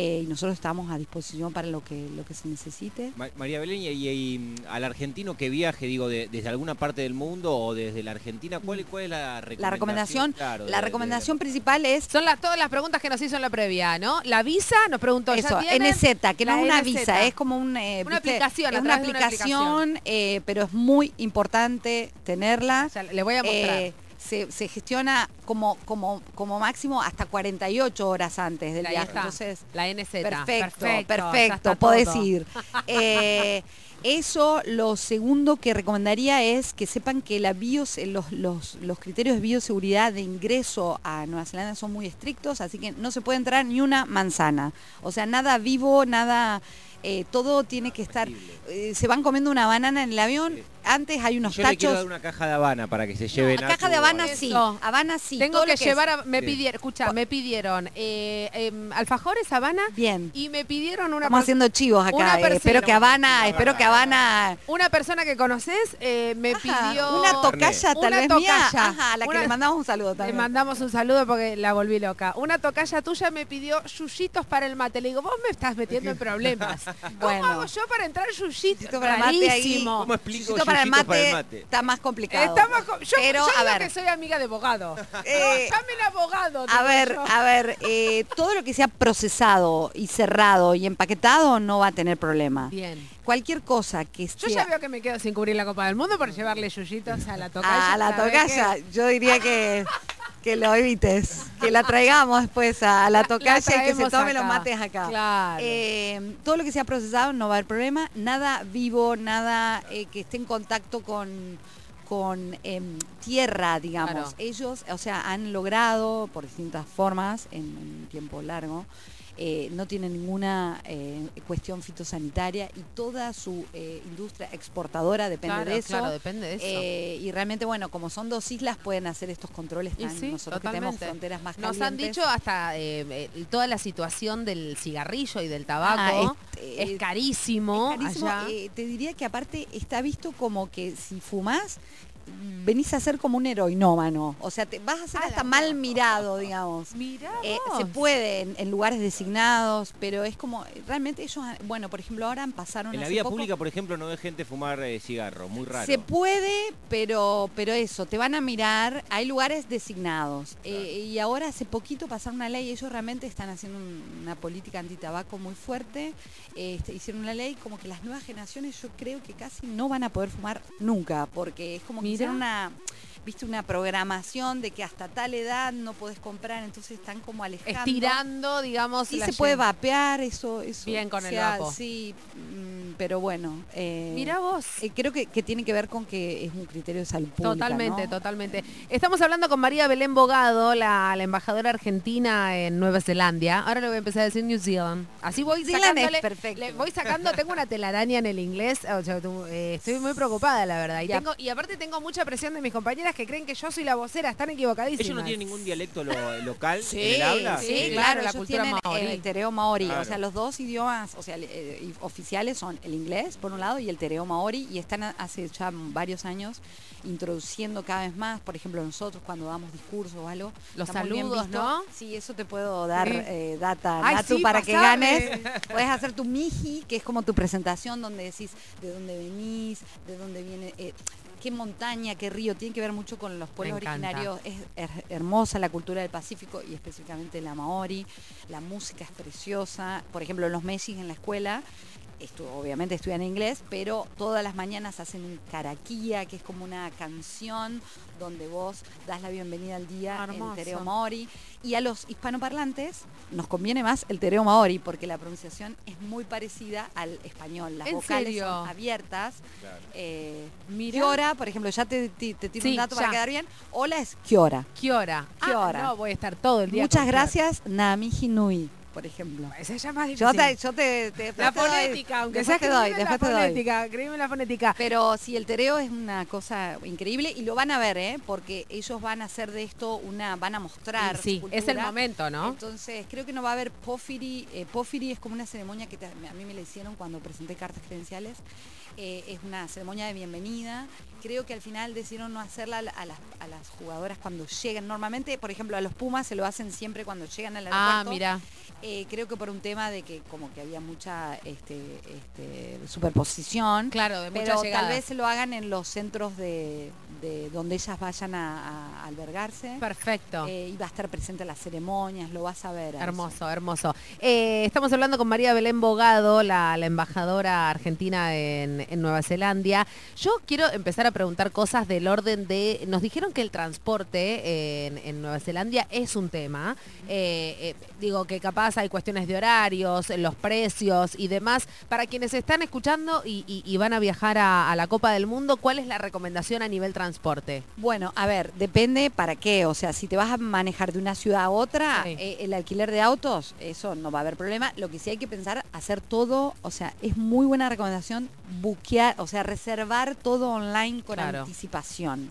S3: eh, y nosotros estamos a disposición para lo que, lo que se necesite.
S2: Ma- María Belén, y, y- y, al argentino que viaje, digo, de- desde alguna parte del mundo o desde la Argentina, ¿cuál, cuál es la recomendación?
S3: La recomendación,
S2: Claro, de-
S3: la
S2: de-
S3: recomendación principal es
S1: Son las, todas las preguntas que nos hizo en la previa, ¿no? La visa, nos preguntó, ¿ya
S3: Eso? NZ, que no
S1: La
S3: es una
S1: NZ.
S3: visa, es como un, eh,
S1: Una
S3: ¿viste?
S1: aplicación,
S3: Es una
S1: de una
S3: aplicación, eh, pero es muy importante tenerla.
S1: Ya le voy a mostrar.
S3: Se, se gestiona como, como, como máximo hasta 48 horas antes del
S1: Ahí
S3: viaje.
S1: está,
S3: Entonces,
S1: la NZ.
S3: perfecto, perfecto,
S1: está
S3: podés
S1: todo.
S3: ir. Eh, eso, lo segundo que recomendaría es que sepan que la bios, los, los, los criterios de bioseguridad de ingreso a Nueva Zelanda son muy estrictos, así que no se puede entrar ni una manzana. O sea, nada vivo, nada... eh, todo tiene que estar... eh, se van comiendo una banana en el avión, antes hay unos
S2: Yo le quiero
S3: tachos...
S2: dar una caja de Habana para que se lleven
S3: No, caja de Habana sí, Habana sí.
S1: Tengo que llevar, a- me
S2: Sí.
S1: pidieron, escucha, me pidieron eh, em, alfajores Habana
S3: Bien.
S1: y me pidieron una
S3: Estamos haciendo chivos
S1: una
S3: acá. eh, espero que Habana, espero que Habana...
S1: una persona que conoces eh, me
S3: Ajá,
S1: pidió
S3: una tocaya tal
S1: Una
S3: vez mía.
S1: tocaya.
S3: Ajá, a la
S1: Una-
S3: que le mandamos un saludo
S1: Le
S3: también.
S1: mandamos un saludo porque la volví loca. Una tocaya tuya me pidió yuyitos para el mate. Le digo, vos me estás metiendo en problemas. ¿Cómo
S3: Bueno.
S1: hago yo para entrar yuyito?
S3: Para el mate ahí.
S2: ¿Cómo explico
S3: Yuyito para para el,
S2: para
S3: mate,
S2: el mate.
S3: está más complicado.
S1: Está más co- yo
S3: Pero,
S1: yo
S3: a
S1: digo
S3: ver.
S1: que soy amiga de abogado.
S3: Eh,
S1: no, llame el abogado.
S3: A ver,
S1: yo.
S3: a ver, eh, todo lo que sea procesado y cerrado y empaquetado no va a tener problema.
S1: Bien.
S3: Cualquier cosa que
S1: Yo
S3: sea
S1: ya veo que me quedo sin cubrir la Copa del Mundo por llevarle yuyitos a la tocaya.
S3: a la
S1: ¿sabes
S3: tocaya, yo diría que, que lo evites, que la traigamos después a la tocaya y que se tome los
S1: acá.
S3: mates acá.
S1: Claro.
S3: Eh, todo lo que sea procesado no va a haber problema, nada vivo, nada eh, que esté en contacto con con em, tierra, digamos.
S1: Claro.
S3: Ellos, o sea, han logrado por distintas formas en un tiempo largo eh, no tiene ninguna eh, cuestión fitosanitaria y toda su eh, industria exportadora depende
S1: Claro,
S3: de eso.
S1: claro, depende de eso.
S3: Y realmente, bueno, como son dos islas, pueden hacer estos controles tan,
S1: sí,
S3: nosotros que tenemos fronteras más
S1: Nos han dicho hasta toda la situación del cigarrillo y del tabaco.
S3: Ah,
S1: es carísimo.
S3: Es carísimo.
S1: allá.
S3: Te diría que aparte está visto como que si fumás, venís a ser como un heroinómano. O sea, te vas a ser
S1: A
S3: hasta
S1: la
S3: mal mirado, digamos.
S1: Mirá
S3: Eh, se puede en, en lugares designados, pero es como, realmente ellos, han- bueno, por ejemplo, ahora pasaron
S2: En la vía
S3: poco-
S2: pública, por ejemplo, no ve gente fumar eh, cigarro, muy raro.
S3: Se puede, pero, pero eso, te van a mirar, hay lugares designados. Eh, y ahora hace poquito pasaron una ley, ellos realmente están haciendo un- una política antitabaco muy fuerte. Este, hicieron una ley como que las nuevas generaciones yo creo que casi no van a poder fumar nunca, porque es como que. Hicieron una viste una programación de que hasta tal edad no podés comprar, entonces están como alejando.
S1: Estirando, digamos.
S3: Y
S1: la
S3: se puede vapear, eso, eso.
S1: Bien con
S3: o
S1: el vapo.
S3: Sí, mm, pero bueno. eh,
S1: Mirá vos.
S3: eh, creo que, que tiene que ver con que es un criterio de salud pública.
S1: Totalmente,
S3: ¿no?
S1: totalmente. Estamos hablando con María Belén Bogado, la, la embajadora argentina en Nueva Zelanda. Ahora le voy a empezar a decir New Zealand. Así voy sacándole.
S3: perfecto.
S1: le voy sacando, tengo una telaraña en el inglés. o sea, tú, eh, estoy muy preocupada, la verdad. Y, tengo, y aparte tengo mucha presión de mis compañeras que creen que yo soy la vocera. Están equivocadísimas.
S2: ¿Ellos no tienen ningún dialecto lo- local
S3: Sí,
S2: en el habla?
S3: sí,
S1: Sí,
S3: claro,
S1: la
S3: ellos
S1: cultura
S3: tienen
S1: maorí.
S3: el tereo maori,
S2: Claro.
S3: o sea, los dos idiomas, o sea, eh, y- oficiales son el inglés por un lado y el tereo maori y están a- hace ya varios años introduciendo cada vez más, por ejemplo, nosotros cuando damos discursos o algo,
S1: Los
S3: está muy bien
S1: saludos,
S3: visto.
S1: ¿no?
S3: Sí, eso te puedo dar
S1: Sí.
S3: eh, data,
S1: Ay,
S3: Natu,
S1: sí,
S3: para que
S1: pasame.
S3: ganes. Puedes hacer tu miji, que es como tu presentación donde decís de dónde venís, de dónde viene, eh, qué montaña, qué río, tiene que ver mucho con los pueblos originarios. Es her- hermosa la cultura del Pacífico y específicamente la maori. La música es preciosa. Por ejemplo, los Messis en la escuela, estu- obviamente estudian inglés, pero todas las mañanas hacen un caraquía, que es como una canción donde vos das la bienvenida al día
S1: Hermoso.
S3: en Tereo Maori. Y a los hispanoparlantes nos conviene más el Tereo Maori porque la pronunciación es muy parecida al español. Las
S1: ¿En
S3: vocales
S1: serio?
S3: son abiertas.
S2: Claro.
S3: Eh. Kiora, por ejemplo, ya te, te, te tiro
S1: Sí,
S3: un dato
S1: ya.
S3: para quedar bien. Hola es Kiora.
S1: Kiora.
S3: Kiora.
S1: Ah, no, voy a estar todo el día.
S3: Muchas gracias, Nami Hinui, por ejemplo.
S1: Esa ya es más
S3: Yo
S1: difícil.
S3: te, yo te, te-
S1: La
S3: doy-
S1: fonética, aunque sea
S3: te doy, después
S1: la
S3: te doy.
S1: fonética, escribime la fonética.
S3: Pero sí, el tereo es una cosa increíble y lo van a ver, ¿eh? Porque ellos van a hacer de esto una, van a mostrar.
S1: Sí,
S3: su
S1: es el momento, ¿no?
S3: Entonces, creo que no va a haber Pofiri. Eh, Pofiri es como una ceremonia que te- a mí me la hicieron cuando presenté cartas credenciales. Eh, es una ceremonia de bienvenida. Creo que al final decidieron no hacerla a, la- a las, a las jugadoras cuando llegan. Normalmente, por ejemplo, a los Pumas se lo hacen siempre cuando llegan al
S1: Ah,
S3: aeropuerto.
S1: mira.
S3: Eh, creo que por un tema de que como que había mucha este, este, superposición.
S1: Claro, de
S3: Pero tal vez se lo hagan en los centros de, de donde ellas vayan a, a albergarse.
S1: Perfecto.
S3: Eh, y va a estar presente en las ceremonias, lo vas a ver. eso.
S1: Hermoso, hermoso. Eh, estamos hablando con María Belén Bogado, la, la embajadora argentina en, en Nueva Zelanda. Yo quiero empezar a preguntar cosas del orden de... Nos dijeron que el transporte en, en Nueva Zelanda es un tema. Eh, eh, digo que capaz hay cuestiones de horarios, los precios y demás. Para quienes están escuchando y, y- y van a viajar a, a la Copa del Mundo, ¿cuál es la recomendación a nivel transporte?
S3: Bueno, a ver, depende para qué. O sea, si te vas a manejar de una ciudad a otra,
S1: Sí.
S3: eh, el alquiler de autos, eso no va a haber problema. Lo que sí hay que pensar, hacer todo, o sea, es muy buena recomendación buquear, o sea, reservar todo online con
S1: Claro.
S3: anticipación.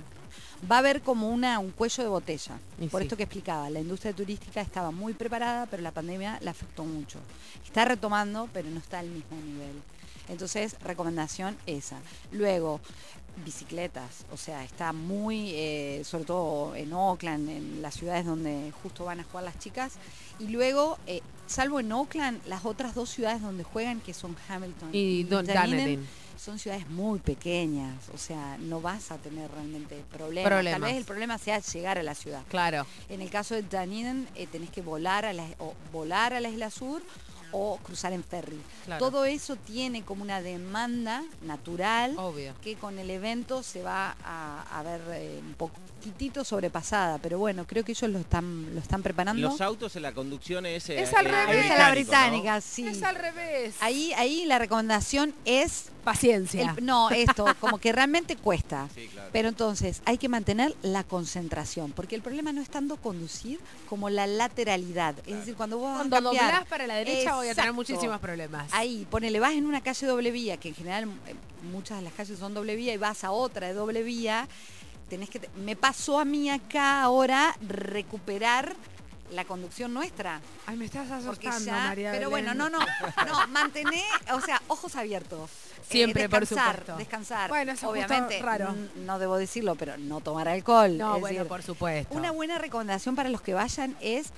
S3: Va a haber como una, un cuello de botella.
S1: Y
S3: Por
S1: sí.
S3: esto que explicaba, la industria turística estaba muy preparada, pero la pandemia la afectó mucho. Está retomando, pero no está al mismo nivel. Entonces, recomendación esa. Luego, bicicletas, o sea, está muy, eh, sobre todo en Oakland, en las ciudades donde justo van a jugar las chicas, y luego, eh, salvo en Oakland, las otras dos ciudades donde juegan, que son Hamilton
S1: Y
S3: Dunedin,
S1: Dunedin.
S3: Son ciudades muy pequeñas, o sea, no vas a tener realmente problemas.
S1: Problemas.
S3: Tal vez el problema sea llegar a la ciudad.
S1: Claro.
S3: En el caso de Dunedin, eh, tenés que volar a, la, o volar a la isla sur o cruzar en ferry.
S1: Claro.
S3: Todo eso tiene como una demanda natural
S1: Obvio.
S3: que con el evento se va a, a ver eh, un poquitito sobrepasada, pero bueno, creo que ellos lo están, lo están preparando.
S2: Los autos en la conducción es... eh,
S1: Es al
S2: eh,
S1: revés.
S3: Es la británica, sí.
S1: Es al revés.
S3: Ahí, ahí la recomendación es
S1: Paciencia.
S3: el- no, esto, como que realmente cuesta.
S2: Sí, claro.
S3: Pero entonces hay que mantener la concentración, porque el problema no es tanto conducir como la lateralidad. Es decir, cuando vos vas
S1: Cuando
S3: a cambiar,
S1: doblás para la derecha voy a tener muchísimos problemas.
S3: Ahí, ponele, vas en una calle doble vía, que en general eh, muchas de las calles son doble vía, y vas a otra de doble vía, tenés que... te- Me pasó a mí acá ahora recuperar la conducción nuestra.
S1: Ay, me estás asustando,
S3: ya,
S1: María
S3: pero bueno, no, no, no, mantener, o sea, ojos abiertos. Eh,
S1: Siempre, por
S3: descansar,
S1: supuesto.
S3: Descansar.
S1: Bueno, eso
S3: Obviamente,
S1: raro.
S3: no debo decirlo, pero no tomar alcohol.
S1: No,
S3: es
S1: bueno,
S3: decir,
S1: por supuesto.
S3: una buena recomendación para los que vayan es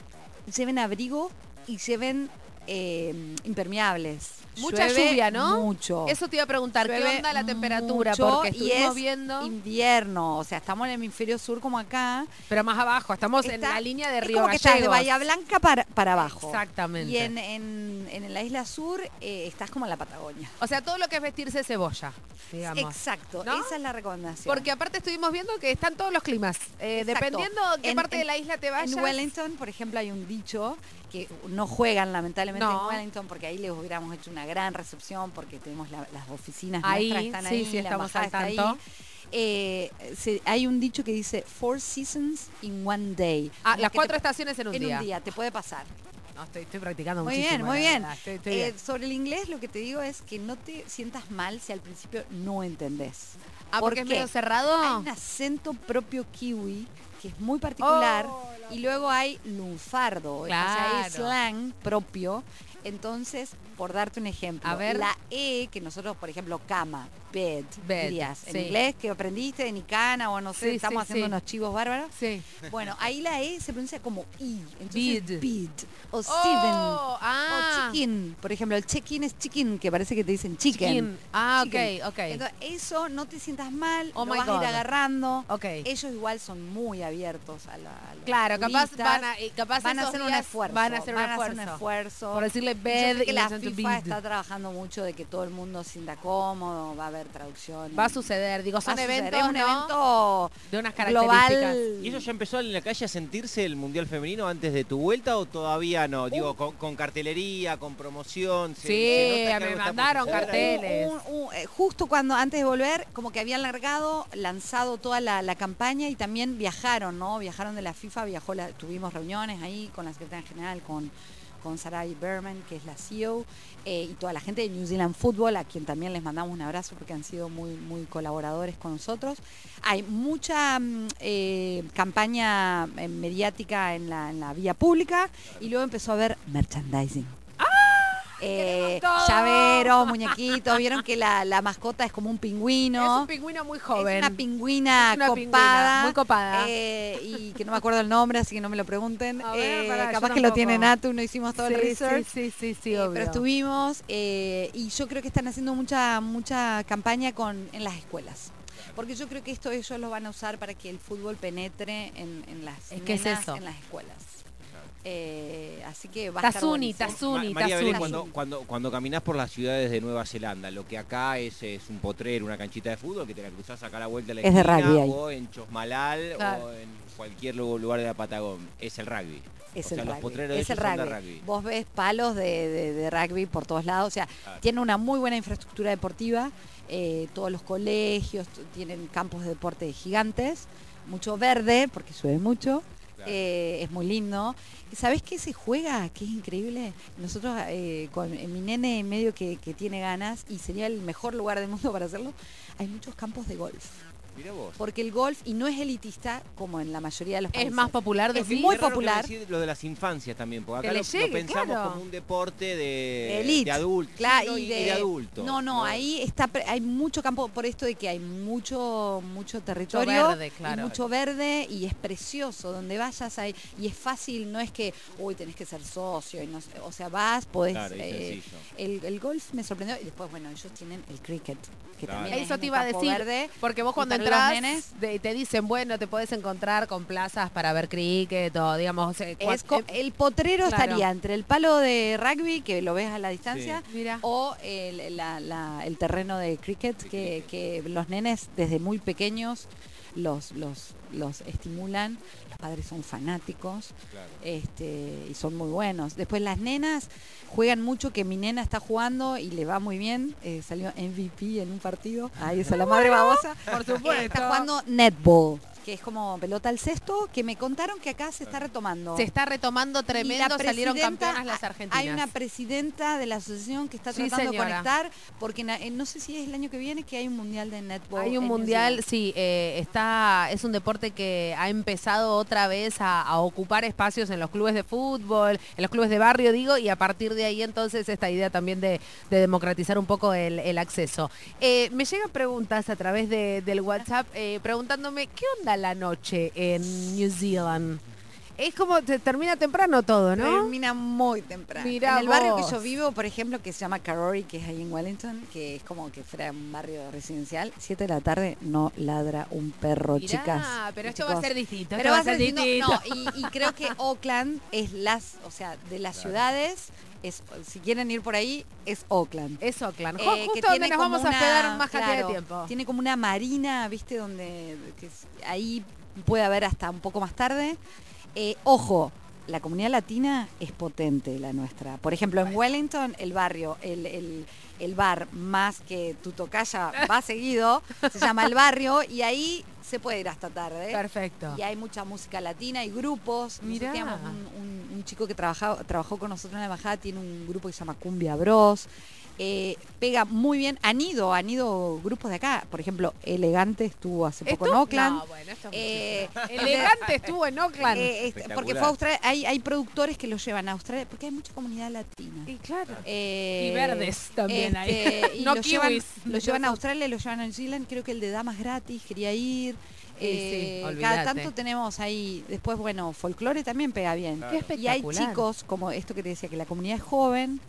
S3: lleven abrigo y lleven eh, impermeables.
S1: Mucha
S3: Llueve
S1: lluvia, ¿no?
S3: Mucho.
S1: Eso te iba a preguntar, ¿qué onda la temperatura?
S3: mucho
S1: Porque
S3: y
S1: estuvimos
S3: es
S1: viendo,
S3: invierno, o sea, estamos en el hemisferio sur como acá.
S1: pero más abajo, estamos en la línea de
S3: es
S1: Río
S3: como que estás de. Bahía Blanca para, para abajo.
S1: Exactamente.
S3: Y en, en- en la isla sur eh, estás como en la Patagonia.
S1: O sea, todo lo que es vestirse cebolla, digamos.
S3: Exacto,
S1: ¿No?
S3: esa es la recomendación.
S1: Porque aparte estuvimos viendo que están todos los climas. Eh, dependiendo qué
S3: En-
S1: parte de la isla te vayas.
S3: En Wellington, por ejemplo, hay un dicho que no juegan lamentablemente
S1: No.
S3: en Wellington porque ahí les hubiéramos hecho una gran recepción porque tenemos la- las oficinas
S1: Ahí,
S3: nuestras están
S1: sí,
S3: ahí,
S1: sí,
S3: la
S1: estamos
S3: embajada
S1: al
S3: está ahí. Eh, se- hay un dicho que dice four seasons in one day.
S1: Ah, las cuatro
S3: te-
S1: estaciones en un
S3: en
S1: día.
S3: un día te puede pasar.
S1: No, estoy, estoy practicando
S3: Muy
S1: muchísimo.
S3: bien, muy
S1: la
S3: bien.
S1: Estoy-
S3: Eh, sobre el inglés lo que te digo es que no te sientas mal si al principio no entendés.
S1: Ah,
S3: ¿por
S1: porque es medio cerrado.
S3: Hay un acento propio kiwi que es muy particular
S1: Oh,
S3: y luego hay lunfardo, o sea, hay slang propio. Entonces, por darte un ejemplo,
S1: A ver.
S3: la E, que nosotros, por ejemplo, cama, bed,
S1: Bed,
S3: dirías, en
S1: sí.
S3: inglés que aprendiste de Nicana o no sé,
S1: Sí,
S3: estamos
S1: sí,
S3: haciendo unos chivos bárbaros.
S1: Sí.
S3: Bueno, ahí la E se pronuncia como I, entonces
S1: Bid.
S3: bid o
S1: Oh,
S3: Steven.
S1: ah.
S3: O chicken, por ejemplo, el check-in es chicken, que parece que te dicen chicken.
S1: Chicken. Ah,
S3: Chicken.
S1: ok, ok.
S3: Entonces, eso no te sientas mal,
S1: Oh
S3: lo vas a ir agarrando.
S1: Ok.
S3: Ellos igual son muy abiertos a la a
S1: Claro, capaz
S3: turistas.
S1: van a, eh, capaz
S3: van a hacer un esfuerzo.
S1: Van a hacer un
S3: hacer
S1: esfuerzo.
S3: un esfuerzo.
S1: Por decirle bed
S3: que
S1: y
S3: la
S1: bid.
S3: está trabajando mucho de que todo el mundo se sienta cómodo, va a haber traducción.
S1: Va a suceder, digo, son eventos,
S3: es un
S1: ¿no?
S3: evento
S1: de unas
S3: global.
S1: características.
S2: ¿Y eso ya empezó en la calle a sentirse el Mundial Femenino antes de tu vuelta o todavía no? Digo, con, con cartelería, con promoción. se-
S1: Sí,
S2: se nota que
S1: me mandaron carteles.
S3: Un- un- eh, justo cuando antes de volver, como que habían largado, lanzado toda la, la campaña y también viajaron, ¿no? Viajaron de la FIFA, viajó la, tuvimos reuniones ahí con la secretaria general, con, con Sarai Berman, que es la CEO, eh, y toda la gente de New Zealand Football, a quien también les mandamos un abrazo porque han sido muy, muy colaboradores con nosotros. Hay mucha mm, eh, campaña eh, mediática en la, en la vía pública y luego empezó a haber merchandising. Eh, llaveros, muñequitos, vieron que la, la mascota es como un pingüino.
S1: Es un pingüino muy joven.
S3: Es una pingüina
S1: Es una
S3: copada.
S1: pingüina, muy copada.
S3: eh, y que no me acuerdo el nombre, así que no me lo pregunten.
S1: Ver,
S3: Eh, capaz que lo tiene Natu, no hicimos todo el research.
S1: Sí, sí, sí, sí,
S3: Eh,
S1: obvio.
S3: pero estuvimos y yo creo que están haciendo mucha mucha campaña con en las escuelas. Porque yo creo que esto ellos lo van a usar para que el fútbol penetre en, en las
S1: Es que es
S3: nenas,
S1: eso.
S3: en las escuelas. Eh, así que va a estar
S1: Tazuni. Tazuni,
S2: Ma- María Belén,
S1: Tazuni.
S2: cuando, cuando, cuando caminás por las ciudades de Nueva Zelanda, lo que acá es, es un potrero, una canchita de fútbol, que te la cruzás acá a la vuelta de la
S3: Es de
S2: esquina,
S3: rugby ahí.
S2: o en Chosmalal,
S1: Claro.
S2: o en cualquier lu- lugar de la Patagón. Es el rugby.
S3: Es
S2: o sea,
S3: el
S2: los
S3: rugby.
S2: potreros de
S3: es el
S2: de
S3: rugby.
S2: rugby.
S3: Vos ves palos de, de- de rugby por todos lados. O sea,
S2: Claro.
S3: tiene una muy buena infraestructura deportiva. eh, todos los colegios tienen campos de deporte gigantes. Mucho verde, porque llueve mucho. Eh, es muy lindo. ¿Sabés qué se juega? Que es increíble. Nosotros, eh, con eh, mi nene medio que, que tiene ganas, y sería el mejor lugar del mundo para hacerlo, hay muchos campos de golf.
S2: Mirá vos.
S3: porque el golf, y no es elitista como en la mayoría de los países.
S1: Es más popular de
S3: Es muy
S2: Qué raro que me
S3: popular.
S2: decís lo de las infancias también, porque
S1: Que
S2: acá
S1: le
S2: lo,
S1: llegue,
S2: pensamos
S1: claro.
S2: como un deporte de,
S3: Elite.
S2: de adulto.
S3: Claro,
S2: Sí,
S3: y
S2: no,
S3: de,
S2: adulto.
S3: No, no, ahí está, pre- hay mucho campo por esto de que hay mucho, mucho territorio
S1: verde,
S3: y
S1: claro.
S3: mucho verde y es precioso. Donde vayas hay, y es fácil, no es que, uy, tenés que ser socio y no sé, o sea, vas, podés.
S2: Claro, y
S3: eh,
S2: sencillo.
S3: el, el golf me sorprendió y después, bueno, ellos tienen el cricket, que
S2: Claro.
S3: también es
S1: Eso te iba a decir,
S3: verde.
S1: porque vos cuando entras
S3: nenes-
S1: de- te dicen, bueno, te podés encontrar con plazas para ver cricket o digamos... eh,
S3: Es
S1: eh,
S3: el potrero
S1: claro.
S3: estaría entre el palo de rugby, que lo ves a la distancia, o el, la- la- el terreno de cricket, que,
S2: cricket.
S3: que los nenes desde muy pequeños los, los, los estimulan. Los padres son fanáticos
S2: Claro.
S3: este, y son muy buenos. Después las nenas juegan mucho, que mi nena está jugando y le va muy bien. eh, salió MVP en un partido. Ahí es la madre babosa.
S1: Por supuesto.
S3: está jugando netball, que es como pelota al cesto, que me contaron que acá se está retomando.
S1: Se está retomando tremendo, salieron campeonas las argentinas.
S3: Hay una presidenta de la asociación que está
S1: Sí,
S3: tratando de conectar, porque na- eh, no sé si es el año que viene que hay un mundial de netball.
S1: Hay un mundial, sí, eh, está, es un deporte que ha empezado otra vez a, a ocupar espacios en los clubes de fútbol, en los clubes de barrio, digo, y a partir de ahí entonces esta idea también de, de democratizar un poco el, el acceso. Eh, me llegan preguntas a través de- del WhatsApp eh, preguntándome, ¿qué onda la noche en New Zealand? Es como, te- termina temprano todo, ¿no?
S3: Termina muy temprano.
S1: Mirá
S3: en el barrio que yo vivo, por ejemplo, que se llama Karori, que es ahí en Wellington, que es como que fuera un barrio residencial, 7 de la tarde no ladra un perro,
S1: Mirá,
S3: chicas.
S1: pero esto va a ser distinto.
S3: Pero va a ser distinto.
S1: distinto.
S3: No, y, y creo que Oakland es las, o sea, de las ciudades, es, si quieren ir por ahí, es Oakland.
S1: Es Oakland,
S3: Eh, que
S1: justo donde nos vamos a
S3: una-
S1: hospedar más cantidad
S3: claro,
S1: de tiempo.
S3: Tiene como una marina, ¿viste? Donde que es- ahí puede haber hasta un poco más tarde. Eh, ojo, la comunidad latina es potente, la nuestra. Por ejemplo, en Wellington, el barrio, el, el- el bar más que tu tocaya va seguido, se llama El Barrio, y ahí se puede ir hasta tarde.
S1: Perfecto.
S3: Y hay mucha música latina y grupos. Nosotros
S1: Mirá.
S3: teníamos un, un- un chico que trabajaba, trabajó con nosotros en la embajada, tiene un grupo que se llama Cumbia Bros. Eh, pega muy bien. Han ido, han ido grupos de acá. Por ejemplo, Elegante estuvo hace poco en. Oakland.
S1: No, bueno, esto es
S3: Eh.
S1: Elegante estuvo en Oakland.
S3: Eh, este, porque fue a Australia. Hay, hay productores que lo llevan a Australia porque hay mucha comunidad latina.
S1: y claro.
S3: Eh,
S1: Y verdes también hay.
S3: este, y
S1: No
S3: lo, llevan, lo llevan a Australia, lo llevan a New Zealand. Creo que el de Damas gratis, quería ir. Eh,
S1: sí,
S3: cada tanto tenemos ahí, después bueno, folclore también pega bien.
S2: Claro.
S3: Y hay chicos, como esto que te decía, que la comunidad es joven,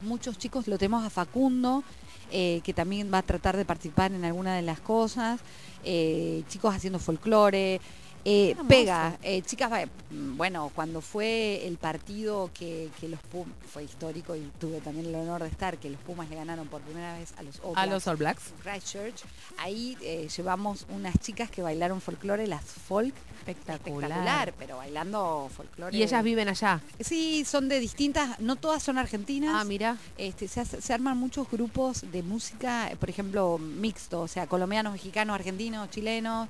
S3: muchos chicos lo tenemos a Facundo, eh, que también va a tratar de participar en alguna de las cosas, eh, chicos haciendo folclore, eh, pega, eh, chicas, bueno, cuando fue el partido que, que los Pumas, fue histórico y tuve también el honor de estar, que los Pumas le ganaron por primera vez a los All
S1: A
S3: Blacks
S1: los All Blacks.
S3: Christchurch, ahí eh, llevamos unas chicas que bailaron folclore, las folk,
S1: Espectacular.
S3: espectacular, pero bailando folclore.
S1: Y ellas viven allá.
S3: Sí, son de distintas, no todas son argentinas.
S1: Ah, mira.
S3: Este, se, hace- se arman muchos grupos de música, por ejemplo, mixto, o sea, colombianos, mexicanos, argentinos, chilenos.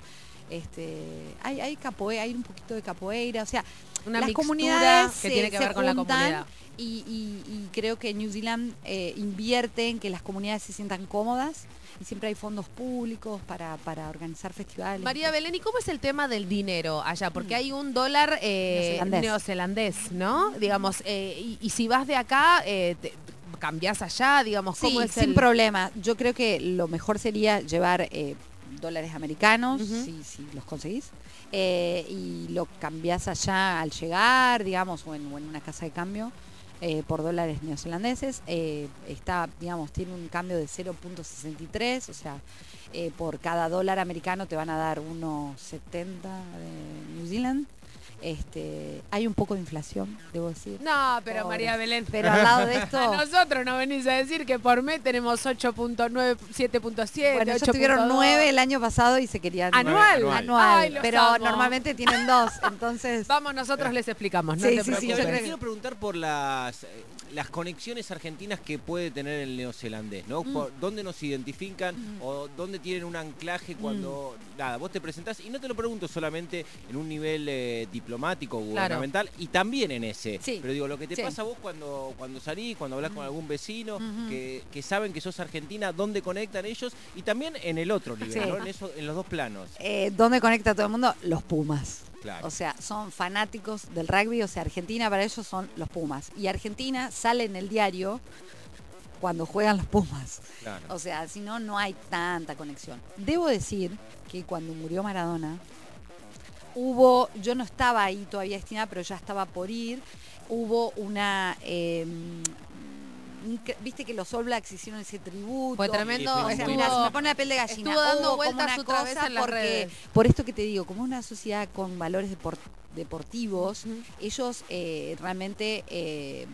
S3: Este, hay, hay capoeira, hay un poquito de capoeira, o sea,
S1: Una
S3: las comunidades
S1: que
S3: se-
S1: tiene que ver con la comunidad.
S3: Y, y- y creo que New Zealand eh, invierte en que las comunidades se sientan cómodas y siempre hay fondos públicos para, para organizar festivales.
S1: María Belén, ¿y cómo es el tema del dinero allá? Porque hay un dólar eh,
S3: Neozelandés.
S1: neozelandés, ¿no? Digamos, eh, y, y si vas de acá, eh, te- cambiás allá, digamos, ¿cómo
S3: Sí,
S1: es
S3: sin
S1: el-
S3: problema. Yo creo que lo mejor sería llevar eh, dólares americanos,
S1: Ujú.
S3: si, si los conseguís, eh, y lo cambiás allá al llegar, digamos, o en, o en una casa de cambio. eh, por dólares neozelandeses, eh, está, digamos, tiene un cambio de 0.63, o sea, eh, por cada dólar americano te van a dar 1.70 de New Zealand. Este, hay un poco de inflación, debo decir.
S1: No, pero
S3: Pobres.
S1: María Belén.
S3: Pero al lado de esto,
S1: A nosotros nos venís a decir que por mes tenemos 8.9, 7.7,
S3: bueno, ellos tuvieron
S1: 8.2.
S3: 9 el año pasado y se querían
S1: Anual.
S2: Anual.
S3: anual,
S1: Ay,
S3: pero
S1: amo.
S3: normalmente tienen dos, entonces
S1: Vamos, nosotros les explicamos, no
S3: Sí,
S1: te
S3: sí, sí, yo creo que-
S2: quiero preguntar por las... las conexiones argentinas que puede tener el neozelandés, ¿no?
S1: Mm.
S2: Por ¿Dónde nos identifican o dónde tienen un anclaje cuando,
S1: Mm.
S2: nada, vos te presentás? Y no te lo pregunto solamente en un nivel eh, diplomático,
S1: Claro.
S2: gubernamental, y también en ese.
S3: Sí.
S2: Pero digo, lo que te
S3: Sí.
S2: pasa a vos cuando, cuando salís, cuando hablas con algún vecino, que, que saben que sos argentina, dónde conectan ellos, y también en el otro nivel,
S3: Sí.
S2: ¿no? En, eso, en los dos planos.
S3: Eh, ¿Dónde conecta todo el mundo? Los Pumas.
S2: Claro.
S3: O sea, son fanáticos del rugby, o sea, Argentina para ellos son los Pumas. Y Argentina sale en el diario cuando juegan los Pumas.
S2: Claro.
S3: O sea, si no, no hay tanta conexión. Debo decir que cuando murió Maradona, hubo, yo no estaba ahí todavía destinada, pero ya estaba por ir, hubo una... eh, incre- Viste que los All Blacks hicieron ese tributo.
S1: Fue tremendo.
S2: Sí,
S3: O
S2: fue
S3: sea,
S2: muy
S3: mira, se me pone la piel de gallina.
S1: Estuvo dando
S3: Hubo como
S1: vueltas
S3: una
S1: otra vez
S3: cosa
S1: en las
S3: porque,
S1: redes.
S3: por esto que te digo, como es una sociedad con valores depor- deportivos,
S1: Ujú.
S3: ellos eh, realmente eh,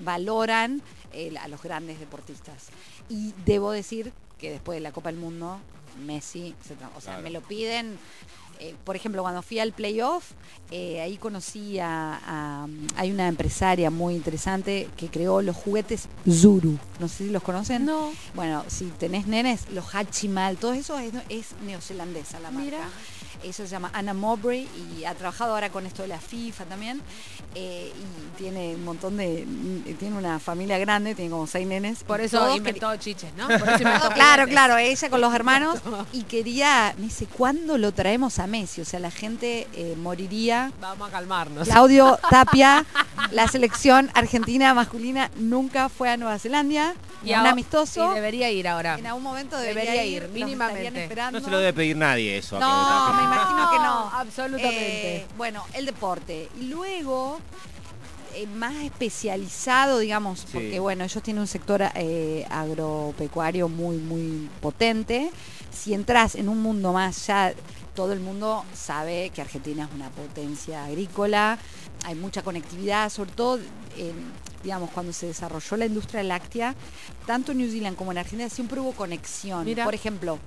S3: valoran eh, a los grandes deportistas. Y debo decir que después de la Copa del Mundo, Messi, o sea,
S2: Claro.
S3: me lo piden. Eh, por ejemplo, cuando fui al playoff, eh, ahí conocí a, a- Hay una empresaria muy interesante que creó los juguetes Zuru. No sé si los conocen.
S1: No.
S3: Bueno, si tenés nenes, los Hachimal, todo eso es, es neozelandesa la marca.
S1: Mira.
S3: Ella se llama Anna Mowbray y ha trabajado ahora con esto de la FIFA también. eh, y tiene un montón de. mm, Tiene una familia grande, tiene como seis nenes.
S1: Por eso
S3: todos
S1: inventó chiches, ¿no? Por eso inventó
S3: queri- claro, claro, ella con los hermanos. Y quería. Me dice, ¿cuándo lo traemos a Messi? O sea, la gente eh, moriría.
S1: Vamos a calmarnos.
S3: Claudio Tapia, la selección argentina masculina nunca fue a Nueva Zelanda.
S1: Y
S3: un amistoso.
S1: y debería ir ahora.
S3: En algún momento
S1: Debería
S3: debería,
S1: ir, mínimamente.
S2: No se lo debe pedir nadie eso.
S3: No, me imagino que no.
S1: Absolutamente.
S3: Eh, bueno, el deporte. Y luego, eh, más especializado, digamos,
S2: Sí.
S3: porque bueno, ellos tienen un sector eh, agropecuario muy, muy potente. Si entras en un mundo más ya, todo el mundo sabe que Argentina es una potencia agrícola, hay mucha conectividad, sobre todo en, digamos, cuando se desarrolló la industria láctea, tanto en New Zealand como en Argentina siempre hubo conexión.
S1: Mira.
S3: Por ejemplo,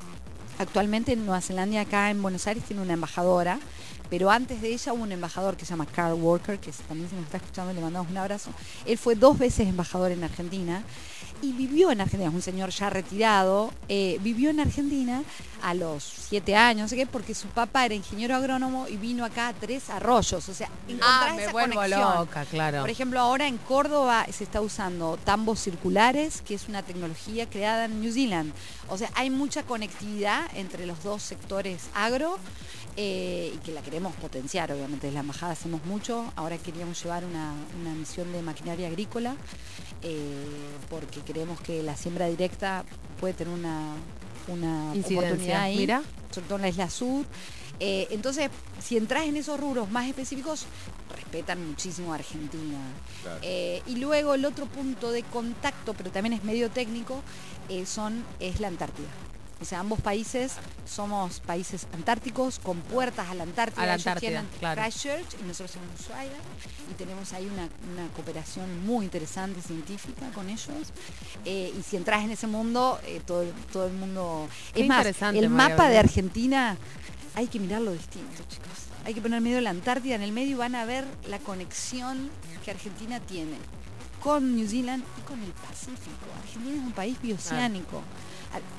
S3: Actualmente en Nueva Zelanda, acá en Buenos Aires, tiene una embajadora, pero antes de ella hubo un embajador que se llama Carl Walker, que también se nos está escuchando, le mandamos un abrazo. Él fue dos veces embajador en Argentina y vivió en Argentina, es un señor ya retirado, eh, vivió en Argentina a los siete años, no sé qué, porque su papá era ingeniero agrónomo y vino acá a Tres Arroyos, o sea,
S1: Ah, me
S3: esa
S1: vuelvo
S3: conexión.
S1: loca, claro.
S3: Por ejemplo, ahora en Córdoba se está usando tambos circulares, que es una tecnología creada en New Zealand. O sea, hay mucha conectividad entre los dos sectores agro eh, y que la queremos potenciar, obviamente. Desde la embajada hacemos mucho. Ahora queríamos llevar una, una misión de maquinaria agrícola eh, porque creemos que la siembra directa puede tener una, una
S1: Incidencia.
S3: oportunidad ahí
S1: Mira.
S3: sobre todo en la isla sur. Eh, entonces, si entras en esos rubros más específicos, respetan muchísimo a Argentina.
S2: Claro.
S3: Eh, y luego el otro punto de contacto, pero también es medio técnico, eh, son, es la Antártida. O sea, ambos países somos países antárticos con puertas a la Antártida.
S1: A la
S3: Ellos
S1: Antártida,
S3: tienen
S1: claro.
S3: Christchurch y nosotros tenemos Ushuaia. Y tenemos ahí una, una cooperación muy interesante científica con ellos. Eh, y si entras en ese mundo, eh, todo, el- todo el mundo...
S1: Qué
S3: es más, el
S1: María
S3: mapa de. Argentina hay que mirarlo distinto, chicos. Hay que poner medio la Antártida en el medio y van a ver la conexión que Argentina tiene con New Zealand y con el Pacífico. Argentina es un país bioceánico.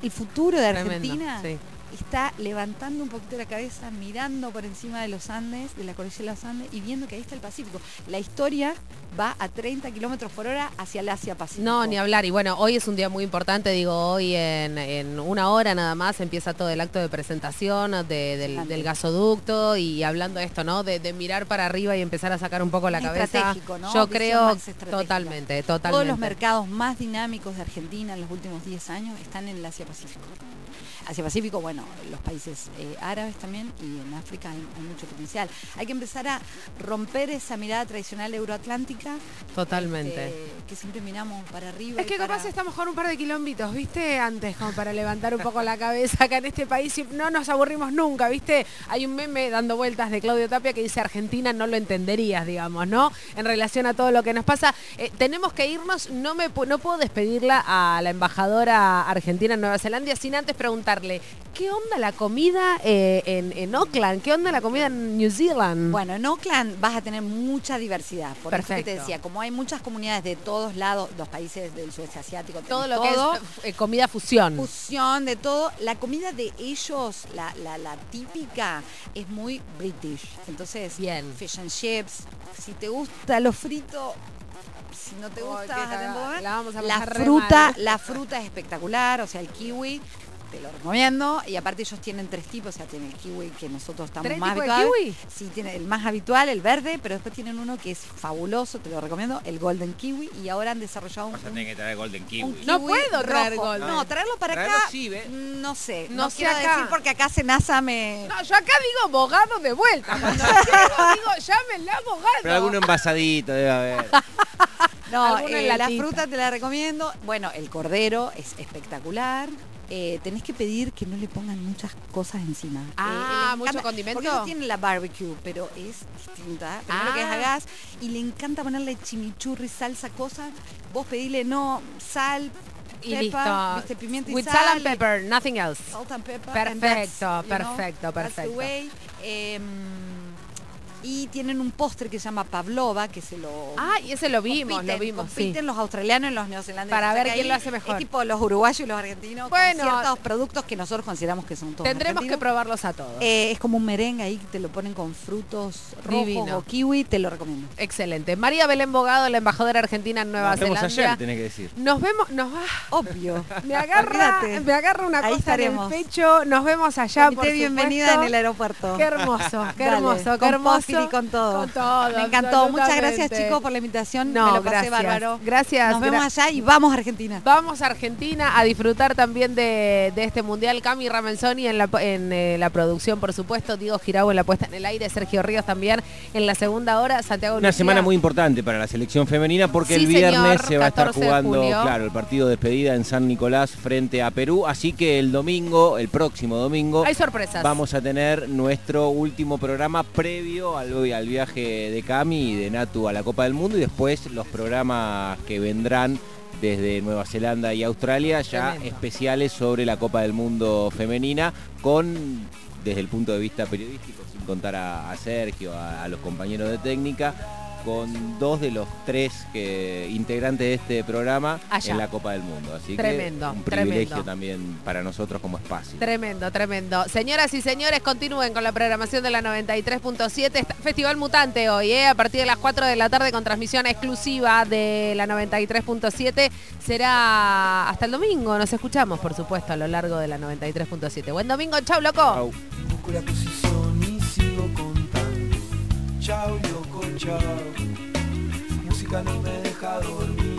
S3: El futuro de
S1: Tremendo,
S3: Argentina
S1: sí.
S3: Está levantando un poquito la cabeza, mirando por encima de los Andes, de la cordillera de los Andes y viendo que ahí está el Pacífico. La historia va a 30 kilómetros por hora hacia el Asia Pacífico.
S1: No, ni hablar. Y bueno, hoy es un día muy importante, digo, hoy en, en una hora nada más empieza todo el acto de presentación de- del, gasoducto y hablando de esto, ¿no? De, de mirar para arriba y empezar a sacar un poco la
S3: Es
S1: cabeza.
S3: estratégico, ¿no?
S1: Yo
S3: Visión
S1: creo totalmente, totalmente.
S3: Todos los mercados más dinámicos de Argentina en los últimos 10 años están en el Asia Pacífico. Asia Pacífico, bueno, los países eh, árabes también y en África hay, hay mucho potencial. Hay que empezar a romper esa mirada tradicional euroatlántica.
S1: Totalmente.
S3: este, que siempre miramos para arriba.
S1: Es que
S3: para-
S1: capaz está mejor un par de kilómetros, ¿viste? Antes, como para levantar un poco la cabeza acá en este país. y No nos aburrimos nunca, ¿viste? Hay un meme dando vueltas de Claudio Tapia que dice Argentina no lo entenderías, digamos, ¿no? En relación a todo lo que nos pasa. Eh, tenemos que irnos, no, me, no puedo despedirla a la embajadora argentina en Nueva Zelanda sin antes preguntarle, ¿qué ¿qué onda la comida eh, en, en Auckland? ¿Qué onda la comida en New Zealand?
S3: Bueno, en Auckland vas a tener mucha diversidad. Por eso que te
S1: Perfecto.
S3: decía, como hay muchas comunidades de todos lados, los países del sudeste asiático,
S1: todo lo que es eh, comida fusión.
S3: fusión de todo. La comida de ellos, la, la- la típica, es muy british. Entonces,
S1: Bien.
S3: fish and chips. Si te gusta lo frito, si no te gusta, vas a.
S1: La vamos a
S3: la
S1: pasar re
S3: fruta, la fruta es espectacular, o sea, el kiwi. Te lo recomiendo. Y aparte ellos tienen tres tipos, o sea, tienen el kiwi que nosotros estamos
S1: ¿Tres
S3: más
S1: tipos de
S3: habituados.
S1: kiwi?
S3: Sí, tiene el más habitual, el verde, pero después tienen uno que es fabuloso, te lo recomiendo, el golden kiwi. Y ahora han desarrollado un,
S2: Vas a
S3: un
S2: tener que traer Golden
S3: un
S2: Kiwi.
S1: No puedo traer
S3: rojo.
S1: golden.
S3: No, traerlo para
S2: Traerlo
S3: acá.
S2: sí, ¿ve?
S3: No sé.
S1: No
S3: No,
S1: sé
S3: quiero
S1: acá.
S3: decir porque acá Senasa me.
S1: No, yo acá digo abogado de vuelta. Cuando llego, digo, llámenle abogado.
S2: Pero alguno envasadito debe haber.
S3: No, eh, la fruta te la recomiendo. Bueno, el cordero es espectacular. Eh, tenés que pedir que no le pongan muchas cosas encima.
S1: Ah,
S3: les
S1: ¿mucho
S3: encanta-
S1: condimento?
S3: Porque tienen la barbecue, pero es distinta. Primero que es
S1: Ah.
S3: y le encanta ponerle chimichurri, salsa, cosas. Vos pedile no sal,
S1: y
S3: pepa,
S1: listo.
S3: pimienta y
S1: With
S3: sal.
S1: salt and
S3: y-
S1: pepper, nothing else.
S3: Salt and pepper.
S1: Perfecto,
S3: and that's, you know,
S1: perfecto,
S3: that's the
S1: perfecto.
S3: way. Em, y tienen un postre que se llama pavlova, que se lo
S1: Ah, y ese lo vimos,
S3: compiten,
S1: lo vimos, sí.
S3: compiten los australianos y los neozelandeses.
S1: Para ver quién lo hace mejor.
S3: Es tipo los uruguayos y los argentinos
S1: Bueno.
S3: con ciertos productos que nosotros consideramos que son todos
S1: Tendremos que probarlos a todos.
S3: Eh, es como un merengue ahí que te lo ponen con frutos rojos
S1: Divino.
S3: o kiwi, te lo recomiendo.
S1: Excelente. María Belén Bogado, la embajadora argentina en Nueva
S2: Nos vemos
S1: Zelanda.
S2: ayer, tenés que decir.
S1: Nos vemos, nos va.
S3: Obvio.
S1: Me agarra, me agarra una
S3: Ahí
S1: cosa en
S3: estaremos.
S1: el pecho. Nos vemos allá.
S3: Comité
S1: por
S3: bienvenida en el aeropuerto.
S1: Qué hermoso, qué
S3: Dale,
S1: hermoso, qué hermoso.
S3: Con todo.
S1: Con todo,
S3: Me encantó. Muchas gracias, chicos, por la invitación.
S1: No,
S3: Me lo pasé
S1: gracias.
S3: bárbaro.
S1: Gracias,
S3: Nos vemos allá y vamos a Argentina.
S1: Vamos a Argentina a disfrutar también de, de este mundial. Cami Ramenzoni en, la, en eh, la producción, por supuesto. Diego Girau en la puesta en el aire. Sergio Ríos también en la segunda hora. Santiago
S2: Una
S1: Lucía.
S2: semana muy importante para la selección femenina porque
S1: Sí,
S2: el viernes
S1: señor,
S2: se va a estar
S1: 14 de
S2: jugando, claro, el partido de despedida en San Nicolás frente a Perú. Así que el domingo, el próximo domingo,
S1: Hay sorpresas.
S2: vamos a tener nuestro último programa previo al, al viaje de Cami y de Natu a la Copa del Mundo y después los programas que vendrán desde Nueva Zelanda y Australia, ya
S1: Tremendo.
S2: especiales sobre la Copa del Mundo femenina, con desde el punto de vista periodístico, sin contar a, a Sergio, a, a los compañeros de técnica, con dos de los tres que, integrantes de este programa
S1: Allá.
S2: en la Copa del Mundo. Así
S1: Tremendo,
S2: que un privilegio
S1: tremendo.
S2: también para nosotros como espacio.
S1: Tremendo, tremendo. Señoras y señores, continúen con la programación de la 93.7. Está Festival Mutante hoy, ¿eh? a partir de las 4 de la tarde con transmisión exclusiva de la 93.7. Será hasta el domingo. Nos escuchamos, por supuesto, a lo largo de la 93.7. Buen domingo, chau, loco.
S2: Chau.
S4: Busco Música no me deja dormir.